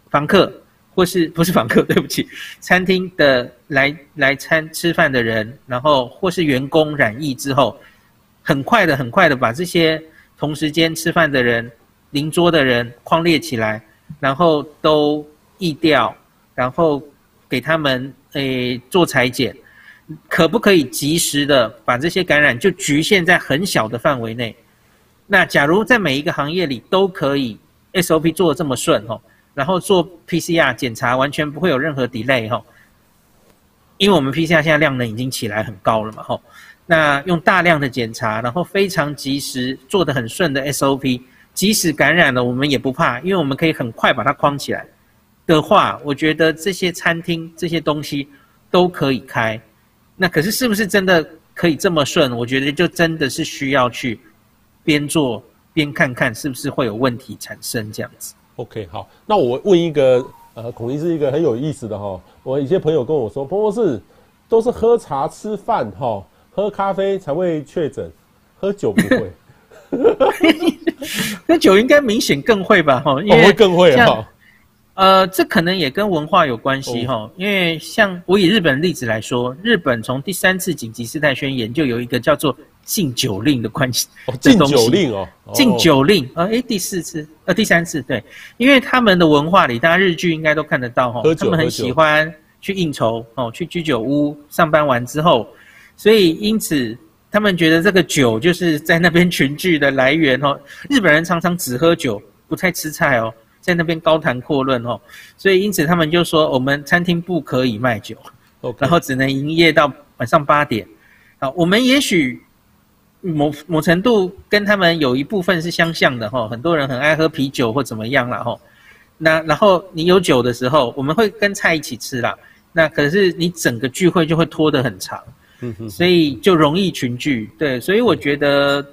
房客或是不是房客，(laughs) 对不起，餐厅的来来餐吃饭的人，然后或是员工染疫之后，很快的很快的把这些同时间吃饭的人。邻桌的人框列起来，然后都疫掉，然后给他们诶做裁剪，可不可以及时的把这些感染就局限在很小的范围内？那假如在每一个行业里都可以 SOP 做得这么顺吼，然后做 PCR 检查完全不会有任何 delay 吼，因为我们 PCR 现在量能已经起来很高了嘛吼，那用大量的检查，然后非常及时做得很顺的 SOP。即使感染了，我们也不怕，因为我们可以很快把它框起来的话，我觉得这些餐厅这些东西都可以开。那可是是不是真的可以这么顺？我觉得就真的是需要去边做边看看是不是会有问题产生这样子。OK，好，那我问一个，呃，孔医师一个很有意思的哈，我一些朋友跟我说，彭博士都是喝茶吃饭哈，喝咖啡才会确诊，喝酒不会。(laughs) 那酒应该明显更会吧？哈，因为更会哈。呃，这可能也跟文化有关系哈。因为像我以日本例子来说，日本从第三次紧急事态宣言就有一个叫做禁酒令的关系。禁酒令哦，禁酒令。呃，诶，第四次，呃，第三次，对，因为他们的文化里，大家日剧应该都看得到哈，他们很喜欢去应酬哦，去居酒屋上班完之后，所以因此。他们觉得这个酒就是在那边群聚的来源哦。日本人常常只喝酒，不太吃菜哦，在那边高谈阔论哦。所以因此他们就说，我们餐厅不可以卖酒.然后只能营业到晚上八点。啊，我们也许某某程度跟他们有一部分是相像的哈。很多人很爱喝啤酒或怎么样啦。哈。那然后你有酒的时候，我们会跟菜一起吃啦。那可是你整个聚会就会拖得很长。所以就容易群聚，对，所以我觉得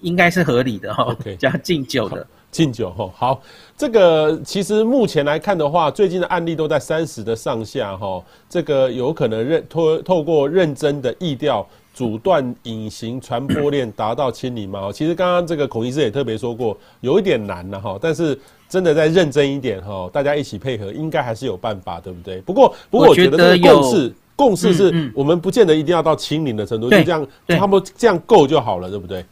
应该是合理的哈。OK，(laughs) 加敬酒的，禁酒哈。好，这个其实目前来看的话，最近的案例都在三十的上下哈。这个有可能认透透过认真的意调，阻断隐形传播链，达到清零嘛？其实刚刚这个孔医师也特别说过，有一点难了哈。但是真的再认真一点哈，大家一起配合，应该还是有办法，对不对？不过，不过我觉得这个共识。共识是我们不见得一定要到清零的程度，就这样，差不多这样够就好了，对不对？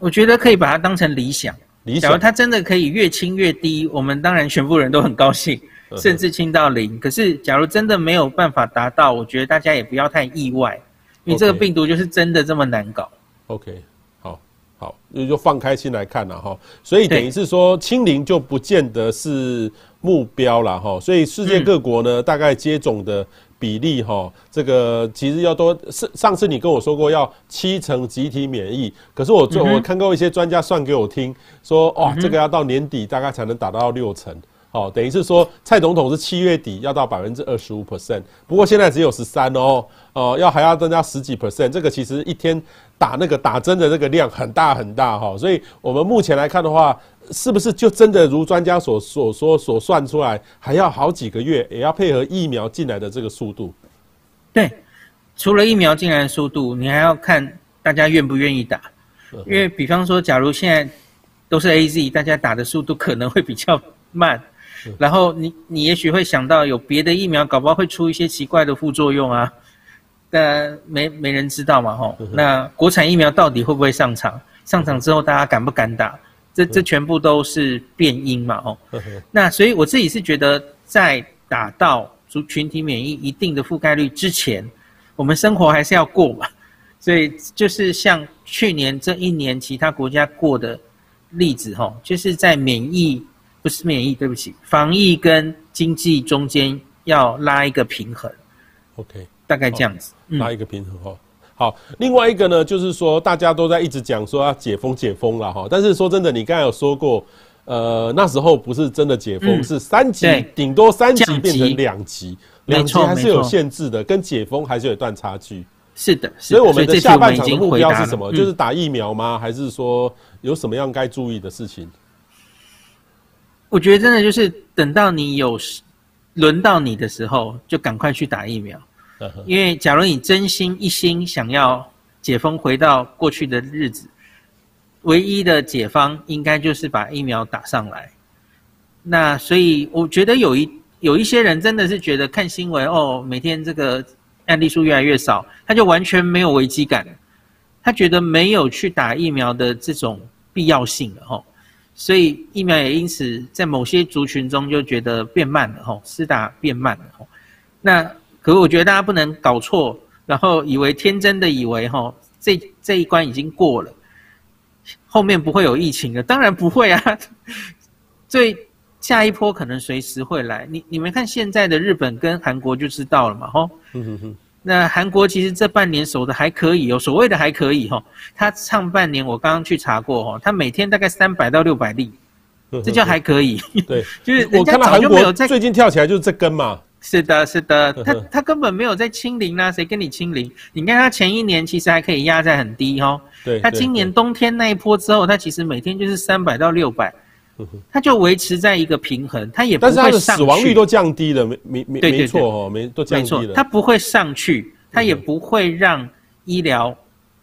我觉得可以把它当成理想。理想，假如它真的可以越清越低，我们当然全部人都很高兴，(laughs) 甚至清到零。可是，假如真的没有办法达到，我觉得大家也不要太意外，因为这个病毒就是真的这么难搞。OK，好，好，那就放开心来看了哈。所以等于是说，清零就不见得是目标了哈。所以世界各国呢，大概接种的。比例哈，这个其实要多是上次你跟我说过要七成集体免疫，可是我做我看过一些专家算给我听，说哇，这个要到年底大概才能达到六成。哦，等于是说蔡总统是七月底要到百分之二十五 percent，不过现在只有十三哦，哦，要还要增加十几 percent，这个其实一天打那个打针的那个量很大很大哈，所以我们目前来看的话，是不是就真的如专家所所说所算出来，还要好几个月，也要配合疫苗进来的这个速度？对，除了疫苗进来的速度，你还要看大家愿不愿意打，因为比方说，假如现在都是 AZ，大家打的速度可能会比较慢。然后你你也许会想到有别的疫苗，搞不好会出一些奇怪的副作用啊，但没没人知道嘛吼。那国产疫苗到底会不会上场？上场之后大家敢不敢打？这这全部都是变因嘛吼。那所以我自己是觉得，在打到族群体免疫一定的覆盖率之前，我们生活还是要过嘛。(laughs) 所以就是像去年这一年其他国家过的例子吼，就是在免疫。不是免疫，对不起，防疫跟经济中间要拉一个平衡。OK，大概这样子，嗯、拉一个平衡哈。好，另外一个呢，就是说大家都在一直讲说要解封解封了哈，但是说真的，你刚才有说过，呃，那时候不是真的解封，嗯、是三级，顶多三级变成两级，两级还是有限制的，跟解封还是有一段差距。是的，所以我们的下半场的目标是什么？就是打疫苗吗？还是说有什么样该注意的事情？我觉得真的就是等到你有轮到你的时候，就赶快去打疫苗。(laughs) 因为假如你真心一心想要解封，回到过去的日子，唯一的解方应该就是把疫苗打上来。那所以我觉得有一有一些人真的是觉得看新闻哦，每天这个案例数越来越少，他就完全没有危机感，他觉得没有去打疫苗的这种必要性了吼。所以疫苗也因此在某些族群中就觉得变慢了吼，施打变慢了吼。那可是我觉得大家不能搞错，然后以为天真的以为吼，这这一关已经过了，后面不会有疫情了。当然不会啊，(laughs) 最下一波可能随时会来。你你们看现在的日本跟韩国就知道了嘛吼。那韩国其实这半年守的还可以哦，所谓的还可以哈。他上半年我刚刚去查过哈，他每天大概三百到六百例，这叫还可以。对，(laughs) 就是我看到韩国最近跳起来就是这根嘛。是的，(laughs) 是的，他 (laughs) 他根本没有在清零啊，谁跟你清零？你看他前一年其实还可以压在很低哦。对。他今年冬天那一波之后，他其实每天就是三百到六百。他就维持在一个平衡，他也不会上去。但是他的死亡率都降低了，没没没没错哦，没都降低了。它不会上去，他也不会让医疗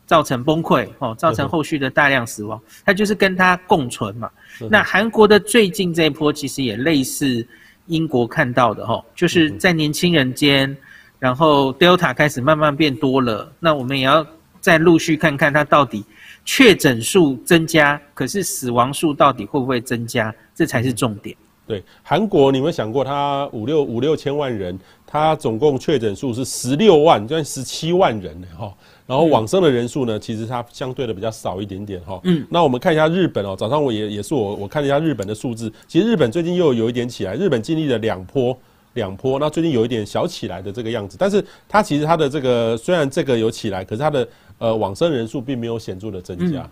造成崩溃哦，造成后续的大量死亡。他就是跟他共存嘛。那韩国的最近这一波其实也类似英国看到的哈，就是在年轻人间，然后 Delta 开始慢慢变多了，那我们也要再陆续看看它到底。确诊数增加，可是死亡数到底会不会增加？这才是重点。对，韩国，你有没有想过，它五六五六千万人，它总共确诊数是十六万，将近十七万人哈。然后往生的人数呢，其实它相对的比较少一点点哈。嗯。那我们看一下日本哦，早上我也也是我我看了一下日本的数字，其实日本最近又有一点起来，日本经历了两波两波，那最近有一点小起来的这个样子，但是它其实它的这个虽然这个有起来，可是它的。呃，往生人数并没有显著的增加，嗯，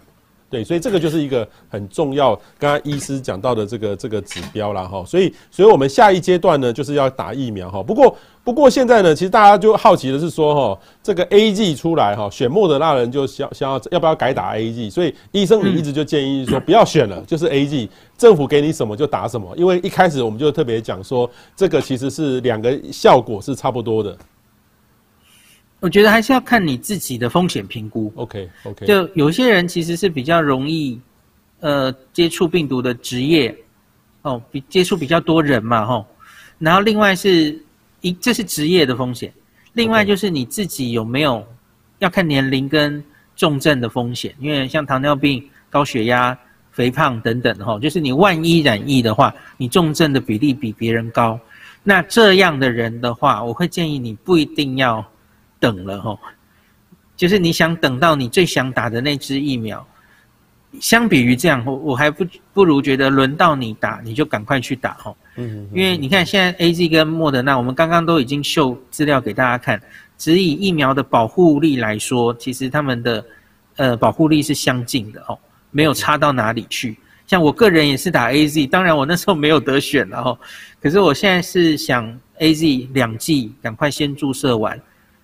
对，所以这个就是一个很重要，刚刚医师讲到的这个这个指标啦哈。所以，所以我们下一阶段呢，就是要打疫苗哈。不过，不过现在呢，其实大家就好奇的是说哈，这个 A G 出来哈，选莫德纳人就想想要要不要改打 A G，所以医生你一直就建议说不要选了，(coughs) 就是 A G，政府给你什么就打什么。因为一开始我们就特别讲说，这个其实是两个效果是差不多的。我觉得还是要看你自己的风险评估。OK OK，就有些人其实是比较容易，呃，接触病毒的职业，哦，比接触比较多人嘛，吼。然后另外是一，这是职业的风险。另外就是你自己有没有要看年龄跟重症的风险，因为像糖尿病、高血压、肥胖等等，吼，就是你万一染疫的话，你重症的比例比别人高。那这样的人的话，我会建议你不一定要。等了吼，就是你想等到你最想打的那支疫苗，相比于这样，我我还不不如觉得轮到你打，你就赶快去打哈。嗯，因为你看现在 A Z 跟莫德纳，我们刚刚都已经秀资料给大家看，只以疫苗的保护力来说，其实他们的呃保护力是相近的哦，没有差到哪里去。像我个人也是打 A Z，当然我那时候没有得选了哈，可是我现在是想 A Z 两剂赶快先注射完。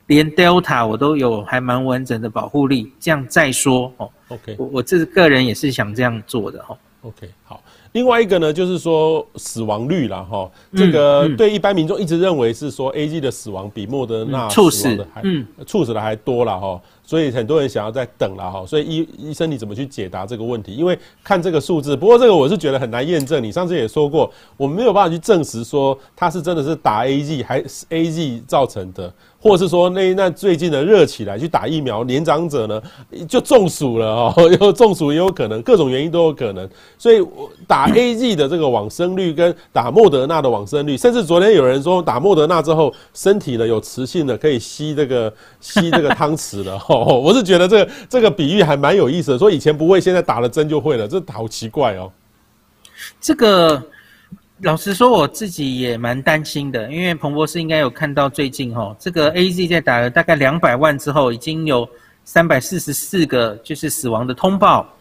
连 Delta 我都有还蛮完整的保护力，这样再说哦。OK，我我这个人也是想这样做的哈。OK，好。另外一个呢，就是说死亡率啦哈，这个对一般民众一直认为是说 A G 的死亡比莫德纳死的还嗯猝死的还多了哈，所以很多人想要再等了哈。所以医医生你怎么去解答这个问题？因为看这个数字，不过这个我是觉得很难验证。你上次也说过，我们没有办法去证实说它是真的是打 A G 还是 A G 造成的。或是说那那最近的热起来去打疫苗，年长者呢就中暑了哦，(laughs) 又中暑也有可能，各种原因都有可能。所以打 AZ 的这个往生率跟打莫德纳的往生率，甚至昨天有人说打莫德纳之后身体呢有磁性的可以吸这个 (laughs) 吸这个汤匙的 (laughs) 哦，我是觉得这个这个比喻还蛮有意思的，说以前不会，现在打了针就会了，这好奇怪哦。这个。老实说，我自己也蛮担心的，因为彭博士应该有看到最近哈，这个 AZ 在打了大概两百万之后，已经有三百四十四个就是死亡的通报。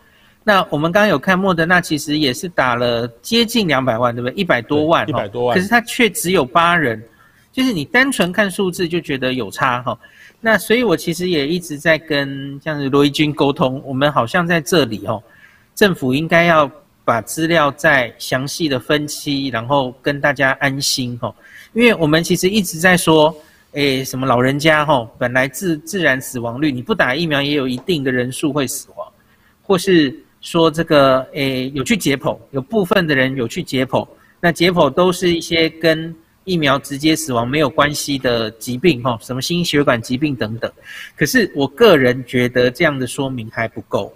那我们刚刚有看莫德纳，其实也是打了接近两百万，对不对？一百多万，一百多万，可是它却只有八人，就是你单纯看数字就觉得有差哈。那所以我其实也一直在跟像是罗一军沟通，我们好像在这里哦，政府应该要。把资料再详细的分析，然后跟大家安心吼，因为我们其实一直在说，诶，什么老人家吼，本来自自然死亡率，你不打疫苗也有一定的人数会死亡，或是说这个诶有去解剖，有部分的人有去解剖，那解剖都是一些跟疫苗直接死亡没有关系的疾病吼，什么心血管疾病等等，可是我个人觉得这样的说明还不够。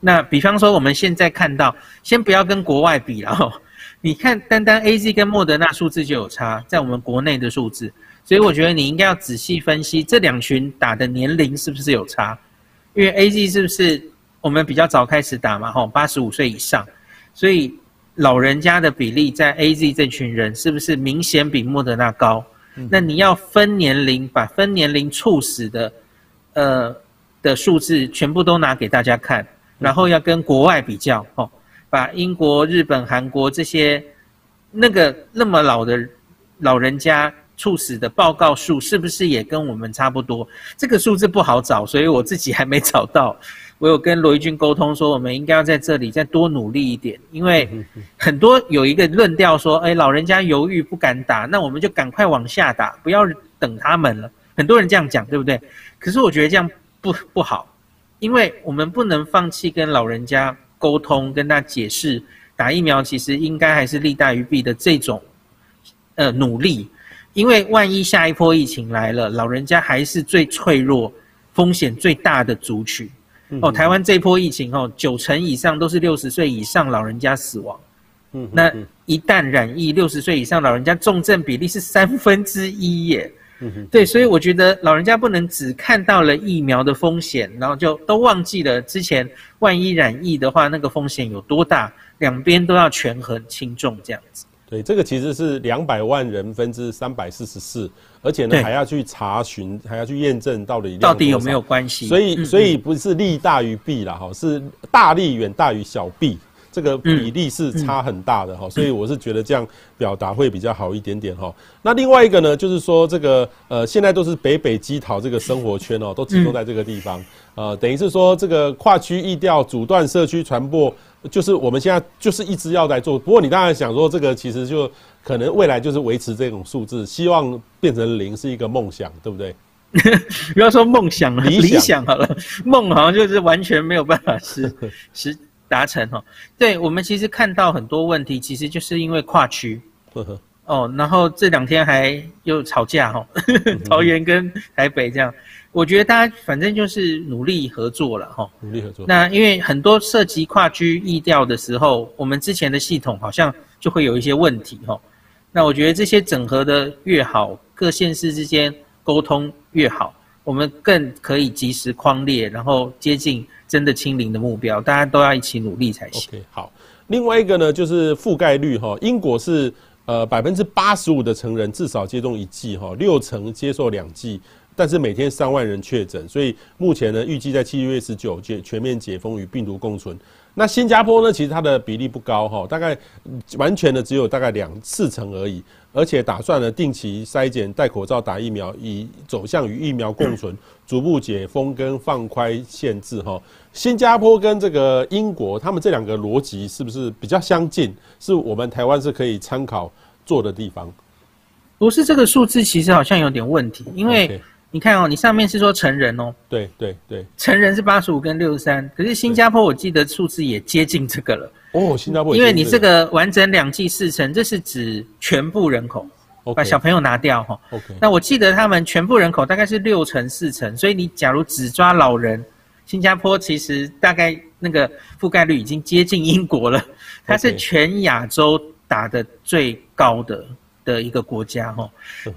那比方说，我们现在看到，先不要跟国外比了哦。(laughs) 你看，单单 AZ 跟莫德纳数字就有差，在我们国内的数字，所以我觉得你应该要仔细分析这两群打的年龄是不是有差，因为 AZ 是不是我们比较早开始打嘛，吼，八十五岁以上，所以老人家的比例在 AZ 这群人是不是明显比莫德纳高？那你要分年龄，把分年龄猝死的，呃的数字全部都拿给大家看。然后要跟国外比较，哦，把英国、日本、韩国这些那个那么老的老人家猝死的报告数，是不是也跟我们差不多？这个数字不好找，所以我自己还没找到。我有跟罗一军沟通说，我们应该要在这里再多努力一点，因为很多有一个论调说，哎，老人家犹豫不敢打，那我们就赶快往下打，不要等他们了。很多人这样讲，对不对？可是我觉得这样不不好。因为我们不能放弃跟老人家沟通，跟他解释打疫苗其实应该还是利大于弊的这种呃努力，因为万一下一波疫情来了，老人家还是最脆弱、风险最大的族群。哦，台湾这波疫情哦，九成以上都是六十岁以上老人家死亡。嗯，那一旦染疫，六十岁以上老人家重症比例是三分之一耶。对，所以我觉得老人家不能只看到了疫苗的风险，然后就都忘记了之前万一染疫的话，那个风险有多大，两边都要权衡轻重这样子。对，这个其实是两百万人分之三百四十四，而且呢还要去查询，还要去验证到底到底有没有关系。所以，所以不是利大于弊啦，哈，是大利远大于小弊。这个比例是差很大的哈，所以我是觉得这样表达会比较好一点点哈。那另外一个呢，就是说这个呃，现在都是北北基桃这个生活圈哦，都集中在这个地方，呃，等于是说这个跨区疫调阻断社区传播，就是我们现在就是一直要在做。不过你当然想说，这个其实就可能未来就是维持这种数字，希望变成零是一个梦想，对不对？(laughs) 不要说梦想了，理想好了，梦好像就是完全没有办法实 (laughs) 实。达成哈，对，我们其实看到很多问题，其实就是因为跨区，哦，然后这两天还又吵架哈，(laughs) 桃园跟台北这样，我觉得大家反正就是努力合作了哈，努力合作。那因为很多涉及跨区疫调的时候，我们之前的系统好像就会有一些问题哈，那我觉得这些整合的越好，各县市之间沟通越好，我们更可以及时匡列，然后接近真的清零的目标。大家都要一起努力才行。OK，好。另外一个呢，就是覆盖率哈，英国是呃百分之八十五的成人至少接种一剂哈，六成接受两剂。但是每天三万人确诊，所以目前呢，预计在七月十九解全面解封与病毒共存。那新加坡呢，其实它的比例不高哈，大概完全的只有大概两四成而已，而且打算呢定期筛检、戴口罩、打疫苗，以走向与疫苗共存，(coughs) 逐步解封跟放宽限制哈。新加坡跟这个英国，他们这两个逻辑是不是比较相近？是我们台湾是可以参考做的地方？不是这个数字，其实好像有点问题，因为。你看哦，你上面是说成人哦，对对对，成人是八十五跟六十三，可是新加坡我记得数字也接近这个了哦，新加坡因为你这个完整两剂四成，这是指全部人口，okay, 把小朋友拿掉哈，OK，那我记得他们全部人口大概是六成四成，所以你假如只抓老人，新加坡其实大概那个覆盖率已经接近英国了，它是全亚洲打的最高的。的一个国家哈，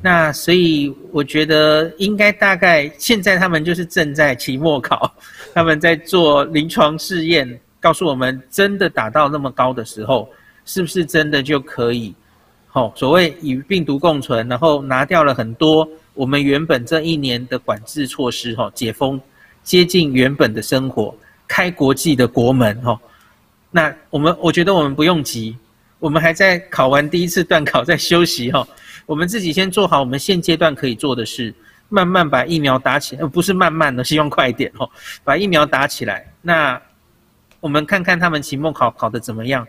那所以我觉得应该大概现在他们就是正在期末考，(laughs) 他们在做临床试验，告诉我们真的打到那么高的时候，是不是真的就可以？好，所谓与病毒共存，然后拿掉了很多我们原本这一年的管制措施哈，解封接近原本的生活，开国际的国门哈。那我们我觉得我们不用急。我们还在考完第一次段考，在休息哈。我们自己先做好我们现阶段可以做的事，慢慢把疫苗打起来，不是慢慢的，希望快一点哦。把疫苗打起来，那我们看看他们期末考考得怎么样。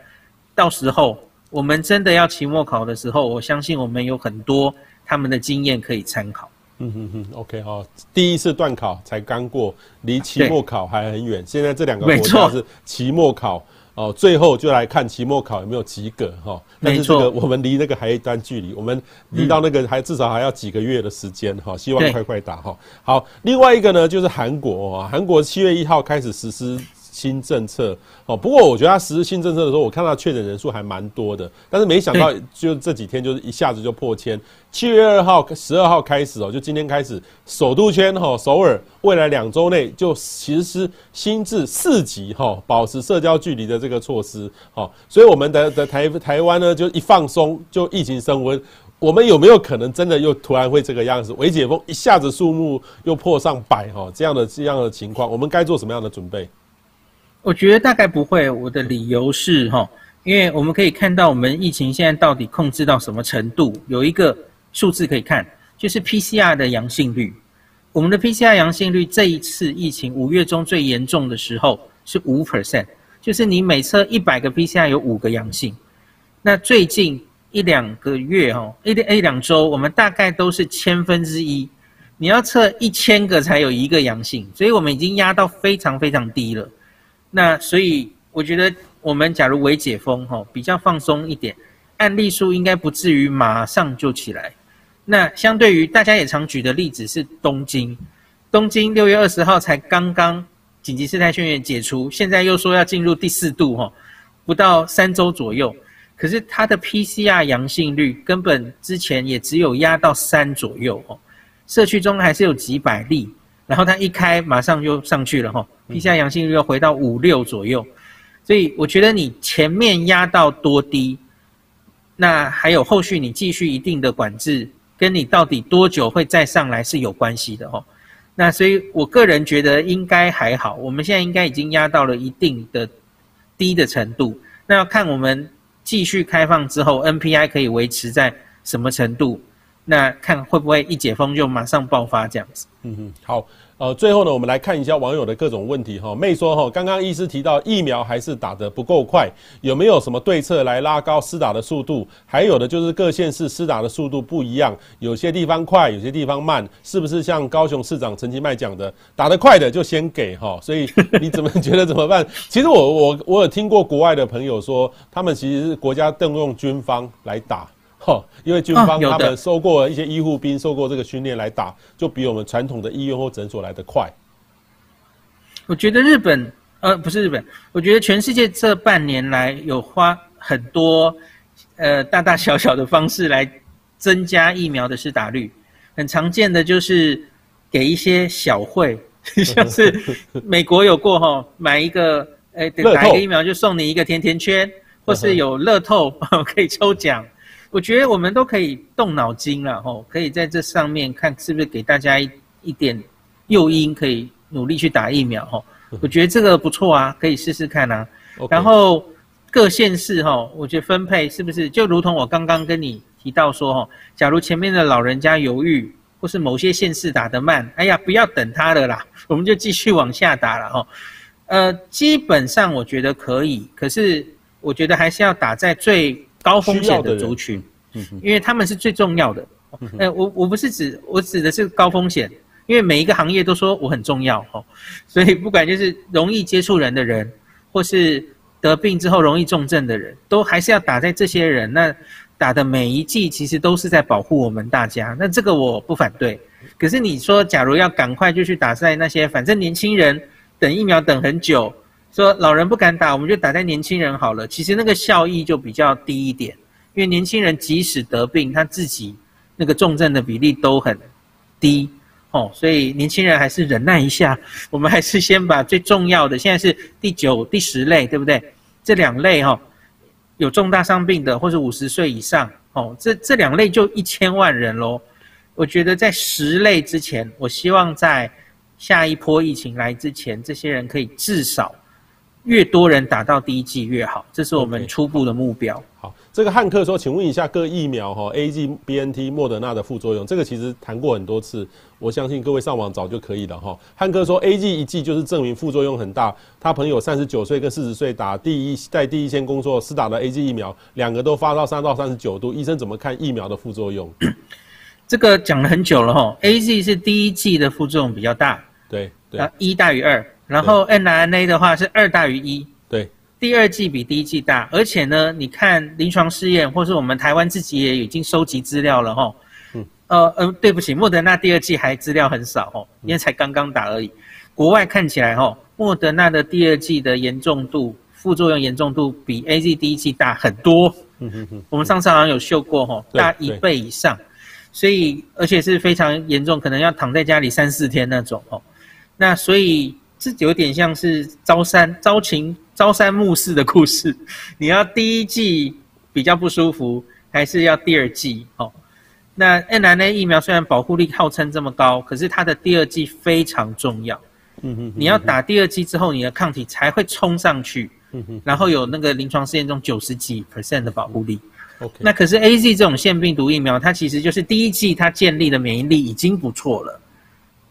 到时候我们真的要期末考的时候，我相信我们有很多他们的经验可以参考。嗯哼哼，OK 哈，第一次段考才刚过，离期末考还很远。现在这两个国家是期末考。哦，最后就来看期末考有没有及格哈，但是这个我们离那个还有一段距离，我们离到那个还至少还要几个月的时间哈，希望快快打哈。好，另外一个呢就是韩国啊，韩国七月一号开始实施。新政策哦，不过我觉得他实施新政策的时候，我看到确诊人数还蛮多的，但是没想到就这几天就是一下子就破千。七月二号、十二号开始哦，就今天开始，首都圈哈首尔未来两周内就实施新制四级哈，保持社交距离的这个措施哈，所以我们的的台台湾呢就一放松就疫情升温，我们有没有可能真的又突然会这个样子？微解封一下子数目又破上百哈这样的这样的情况，我们该做什么样的准备？我觉得大概不会。我的理由是哈，因为我们可以看到我们疫情现在到底控制到什么程度，有一个数字可以看，就是 PCR 的阳性率。我们的 PCR 阳性率这一次疫情五月中最严重的时候是五 percent，就是你每测一百个 PCR 有五个阳性。那最近一两个月哈，一一两周，我们大概都是千分之一，你要测一千个才有一个阳性，所以我们已经压到非常非常低了。那所以我觉得，我们假如微解封吼，比较放松一点，案例数应该不至于马上就起来。那相对于大家也常举的例子是东京，东京六月二十号才刚刚紧急事态宣言解除，现在又说要进入第四度吼，不到三周左右，可是它的 PCR 阳性率根本之前也只有压到三左右哦，社区中还是有几百例。然后它一开，马上就上去了哈，PCR 阳性率又回到五六左右，所以我觉得你前面压到多低，那还有后续你继续一定的管制，跟你到底多久会再上来是有关系的哈。那所以我个人觉得应该还好，我们现在应该已经压到了一定的低的程度，那要看我们继续开放之后，NPI 可以维持在什么程度。那看会不会一解封就马上爆发这样子？嗯哼，好，呃，最后呢，我们来看一下网友的各种问题哈。妹说哈，刚刚医师提到疫苗还是打得不够快，有没有什么对策来拉高施打的速度？还有的就是各县市施打的速度不一样，有些地方快，有些地方慢，是不是像高雄市长陈其迈讲的，打得快的就先给哈？(laughs) 所以你怎么觉得怎么办？其实我我我有听过国外的朋友说，他们其实是国家动用军方来打。哈，(laughs) 因为军方他们受过一些医护兵受过这个训练来打，就比我们传统的医院或诊所来得快。我觉得日本，呃，不是日本，我觉得全世界这半年来有花很多，呃，大大小小的方式来增加疫苗的施打率。很常见的就是给一些小惠，(laughs) 像是 (laughs) 美国有过哈，买一个哎，打一个疫苗就送你一个甜甜圈，或是有乐透可以抽奖。我觉得我们都可以动脑筋了吼，可以在这上面看是不是给大家一一点诱因，可以努力去打疫苗吼。(laughs) 我觉得这个不错啊，可以试试看啊。然后各县市吼，我觉得分配是不是就如同我刚刚跟你提到说吼，假如前面的老人家犹豫。或是某些县市打得慢，哎呀，不要等他的啦，(laughs) 我们就继续往下打了吼。呃，基本上我觉得可以，可是我觉得还是要打在最高风险的族群，因为他们是最重要的。呃，我我不是指我指的是高风险，因为每一个行业都说我很重要哦，所以不管就是容易接触人的人，或是得病之后容易重症的人，都还是要打在这些人那。打的每一剂其实都是在保护我们大家，那这个我不反对。可是你说，假如要赶快就去打在那些，反正年轻人等疫苗等很久，说老人不敢打，我们就打在年轻人好了。其实那个效益就比较低一点，因为年轻人即使得病，他自己那个重症的比例都很低哦，所以年轻人还是忍耐一下。(laughs) 我们还是先把最重要的，现在是第九、第十类，对不对？这两类哈、哦。有重大伤病的，或是五十岁以上，哦，这这两类就一千万人喽。我觉得在十类之前，我希望在下一波疫情来之前，这些人可以至少越多人打到第一剂越好，这是我们初步的目标。Okay. 好，这个汉克说，请问一下各疫苗哈，A G B N T 莫德纳的副作用，这个其实谈过很多次。我相信各位上网找就可以了哈。汉克说，A G 一剂就是证明副作用很大。他朋友三十九岁跟四十岁打第一在第一线工作，施打的 A G 疫苗，两个都发到三到三十九度。医生怎么看疫苗的副作用？(coughs) 这个讲了很久了哈。A G 是第一剂的副作用比较大，对对，一大于二。然后 mRNA 的话是二大于一，对。第二季比第一季大，而且呢，你看临床试验，或是我们台湾自己也已经收集资料了哈。呃呃，对不起，莫德纳第二季还资料很少哦，因为才刚刚打而已。国外看起来哈，莫德纳的第二季的严重度、副作用严重度比 AZ 第一季大很多。嗯哼哼，我们上次好像有秀过吼，大一倍以上，所以而且是非常严重，可能要躺在家里三四天那种哦。那所以这有点像是朝三朝秦朝三暮四的故事，(laughs) 你要第一剂比较不舒服，还是要第二剂哦？那 mRNA 疫苗虽然保护力号称这么高，可是它的第二剂非常重要。嗯哼，你要打第二剂之后，你的抗体才会冲上去。嗯哼，然后有那个临床试验中九十几 percent 的保护力。OK，那可是 AZ 这种腺病毒疫苗，它其实就是第一剂它建立的免疫力已经不错了，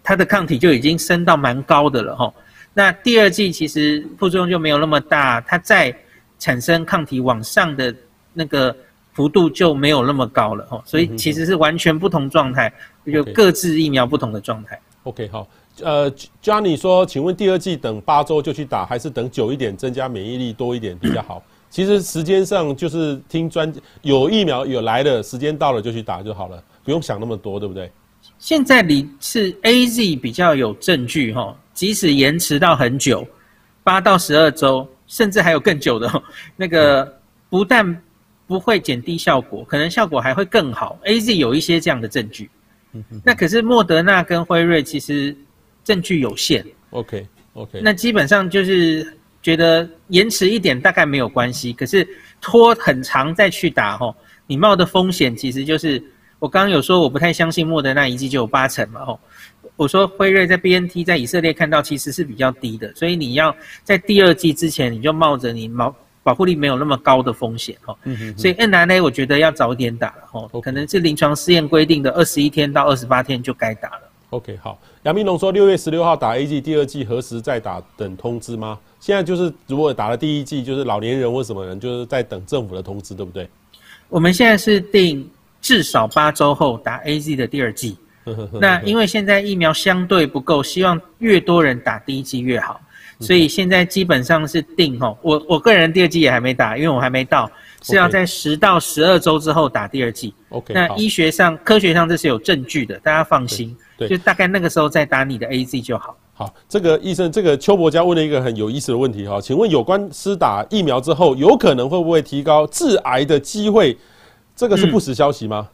它的抗体就已经升到蛮高的了齁。那第二剂其实副作用就没有那么大，它再产生抗体往上的那个。幅度就没有那么高了哦，所以其实是完全不同状态，就各自疫苗不同的状态。OK，好，呃，Johnny 说，请问第二季等八周就去打，还是等久一点，增加免疫力多一点比较好？(coughs) 其实时间上就是听专有疫苗有来的时间到了就去打就好了，不用想那么多，对不对？现在你是 AZ 比较有证据哈，即使延迟到很久，八到十二周，甚至还有更久的，(laughs) 那个不但不会减低效果，可能效果还会更好。AZ 有一些这样的证据，嗯哼，那可是莫德纳跟辉瑞其实证据有限。OK OK，那基本上就是觉得延迟一点大概没有关系，可是拖很长再去打吼，你冒的风险其实就是我刚刚有说我不太相信莫德纳一剂就有八成嘛吼，我说辉瑞在 BNT 在以色列看到其实是比较低的，所以你要在第二季之前你就冒着你毛。保护力没有那么高的风险哈，所以 mRNA 我觉得要早点打了哈，可能是临床试验规定的二十一天到二十八天就该打了。OK，好，杨明龙说六月十六号打 AZ 第二季何时再打等通知吗？现在就是如果打了第一季，就是老年人或什么人，就是在等政府的通知，对不对？我们现在是定至少八周后打 AZ 的第二剂，(laughs) 那因为现在疫苗相对不够，希望越多人打第一剂越好。所以现在基本上是定吼，我我个人第二剂也还没打，因为我还没到，是要在十到十二周之后打第二剂。OK，那医学上、科学上这是有证据的，大家放心。对，就大概那个时候再打你的 AZ 就好。好，这个医生，这个邱伯家问了一个很有意思的问题哈，请问有关施打疫苗之后，有可能会不会提高致癌的机会？这个是不实消息吗？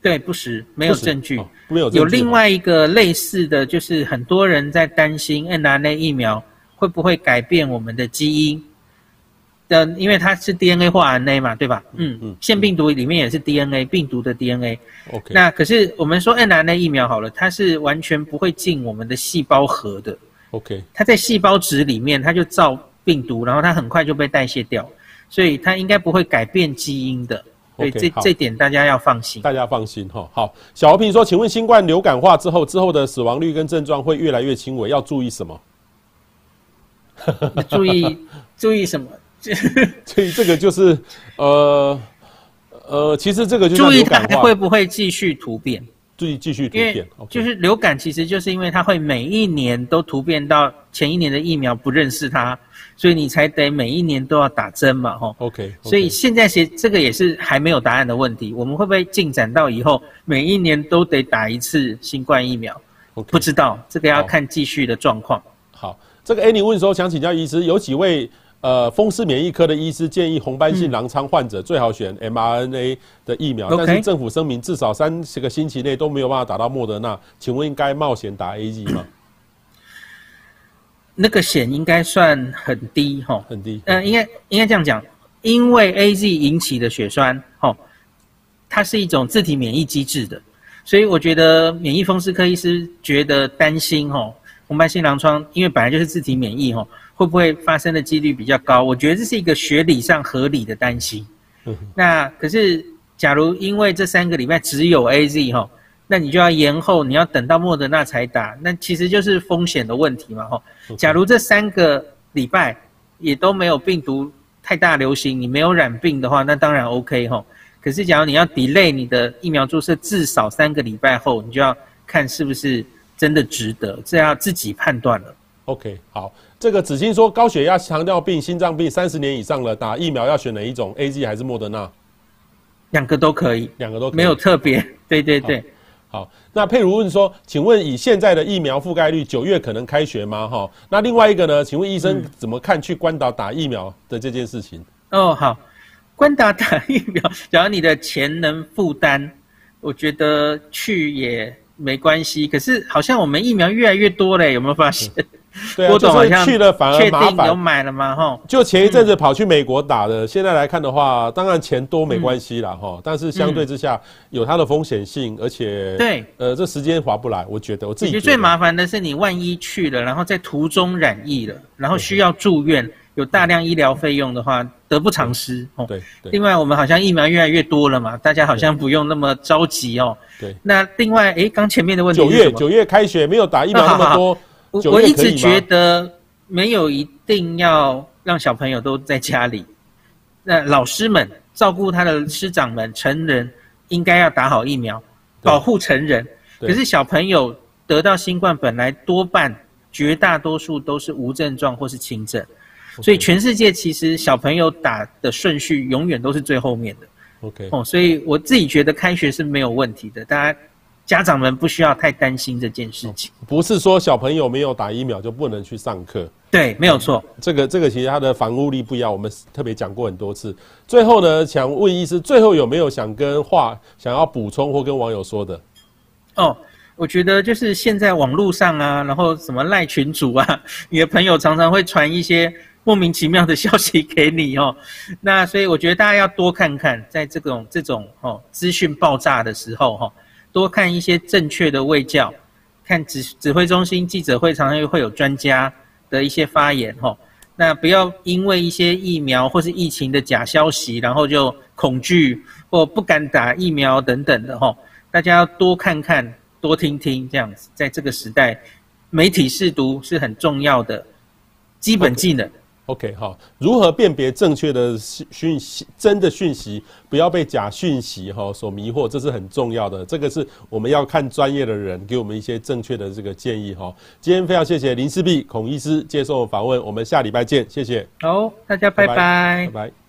对，不实，没有证据，哦、没有另外一个类似的就是，很多人在担心 mRNA 疫苗会不会改变我们的基因的，因为它是 DNA 或 RNA 嘛，对吧？嗯嗯，腺病毒里面也是 DNA，病毒的 DNA。OK，那可是我们说 n r n a 疫苗好了，它是完全不会进我们的细胞核的。OK，它在细胞质里面，它就造病毒，然后它很快就被代谢掉，所以它应该不会改变基因的。所以 Okay, 这这点大家要放心，大家放心哈。好，小欧平说，请问新冠流感化之后，之后的死亡率跟症状会越来越轻微，要注意什么？(laughs) 注意注意什么？(laughs) 所以这个就是呃呃，其实这个就是注意它会不会继续突变？注意继续突变，就是流感其实就是因为它会每一年都突变到前一年的疫苗不认识它。所以你才得每一年都要打针嘛，吼。OK。所以现在其实这个也是还没有答案的问题。我们会不会进展到以后每一年都得打一次新冠疫苗？Okay, 不知道，这个要看继续的状况。好，这个 Annie 问说，想请教医师，有几位呃风湿免疫科的医师建议红斑性狼疮患者最好选 mRNA 的疫苗，嗯、但是政府声明至少三十个星期内都没有办法打到莫德纳，请问应该冒险打 AZ 吗？(coughs) 那个险应该算很低，吼，很低。嗯、呃，应该应该这样讲，因为 AZ 引起的血栓，吼，它是一种自体免疫机制的，所以我觉得免疫风湿科医师觉得担心，吼，红斑性狼疮，因为本来就是自体免疫，吼，会不会发生的几率比较高？我觉得这是一个学理上合理的担心。嗯。那可是，假如因为这三个礼拜只有 AZ，吼。那你就要延后，你要等到莫德纳才打，那其实就是风险的问题嘛，吼。假如这三个礼拜也都没有病毒太大流行，你没有染病的话，那当然 OK 吼。可是假如你要 delay 你的疫苗注射至少三个礼拜后，你就要看是不是真的值得，这要自己判断了。OK，好，这个子欣说高血压、糖尿病、心脏病三十年以上了，打疫苗要选哪一种？AZ 还是莫德纳？两个都可以，两个都可以，没有特别。对对对。好，那佩如问说，请问以现在的疫苗覆盖率，九月可能开学吗？哈，那另外一个呢？请问医生怎么看去关岛打疫苗的这件事情？嗯、哦，好，关岛打疫苗，(laughs) 只要你的钱能负担，我觉得去也没关系。可是好像我们疫苗越来越多嘞，有没有发现？嗯 (laughs) 对啊，就是去了反而麻烦。有买了吗？哈，就前一阵子跑去美国打的，现在来看的话，当然钱多没关系啦，哈。但是相对之下，有它的风险性，而且对，呃，这时间划不来，我觉得我自己觉得。最麻烦的是你万一去了，然后在途中染疫了，然后需要住院，有大量医疗费用的话，得不偿失。哦，对。另外，我们好像疫苗越来越多了嘛，大家好像不用那么着急哦。对。那另外，哎，刚前面的问题，九月九月开学，没有打疫苗那么多。(laughs) 我我一直觉得没有一定要让小朋友都在家里，那老师们照顾他的师长们，成人应该要打好疫苗，保护成人。可是小朋友得到新冠本来多半绝大多数都是无症状或是轻症，所以全世界其实小朋友打的顺序永远都是最后面的。OK，哦，所以我自己觉得开学是没有问题的，大家。家长们不需要太担心这件事情。不是说小朋友没有打疫苗就不能去上课。对，没有错。这个这个其实它的防护力不一样，我们特别讲过很多次。最后呢，想问医师，最后有没有想跟话想要补充或跟网友说的？哦，我觉得就是现在网络上啊，然后什么赖群主啊，(laughs) 你的朋友常常会传一些莫名其妙的消息给你哦。那所以我觉得大家要多看看，在这种这种哦资讯爆炸的时候哈、哦。多看一些正确的卫教，看指指挥中心记者会，常常会有专家的一些发言吼。那不要因为一些疫苗或是疫情的假消息，然后就恐惧或不敢打疫苗等等的吼。大家要多看看，多听听，这样子，在这个时代，媒体试读是很重要的基本技能。OK，好，如何辨别正确的讯息，真的讯息，不要被假讯息哈所迷惑，这是很重要的。这个是我们要看专业的人给我们一些正确的这个建议哈。今天非常谢谢林世璧孔医师接受访问，我们下礼拜见，谢谢。好，大家拜拜，拜拜。拜拜。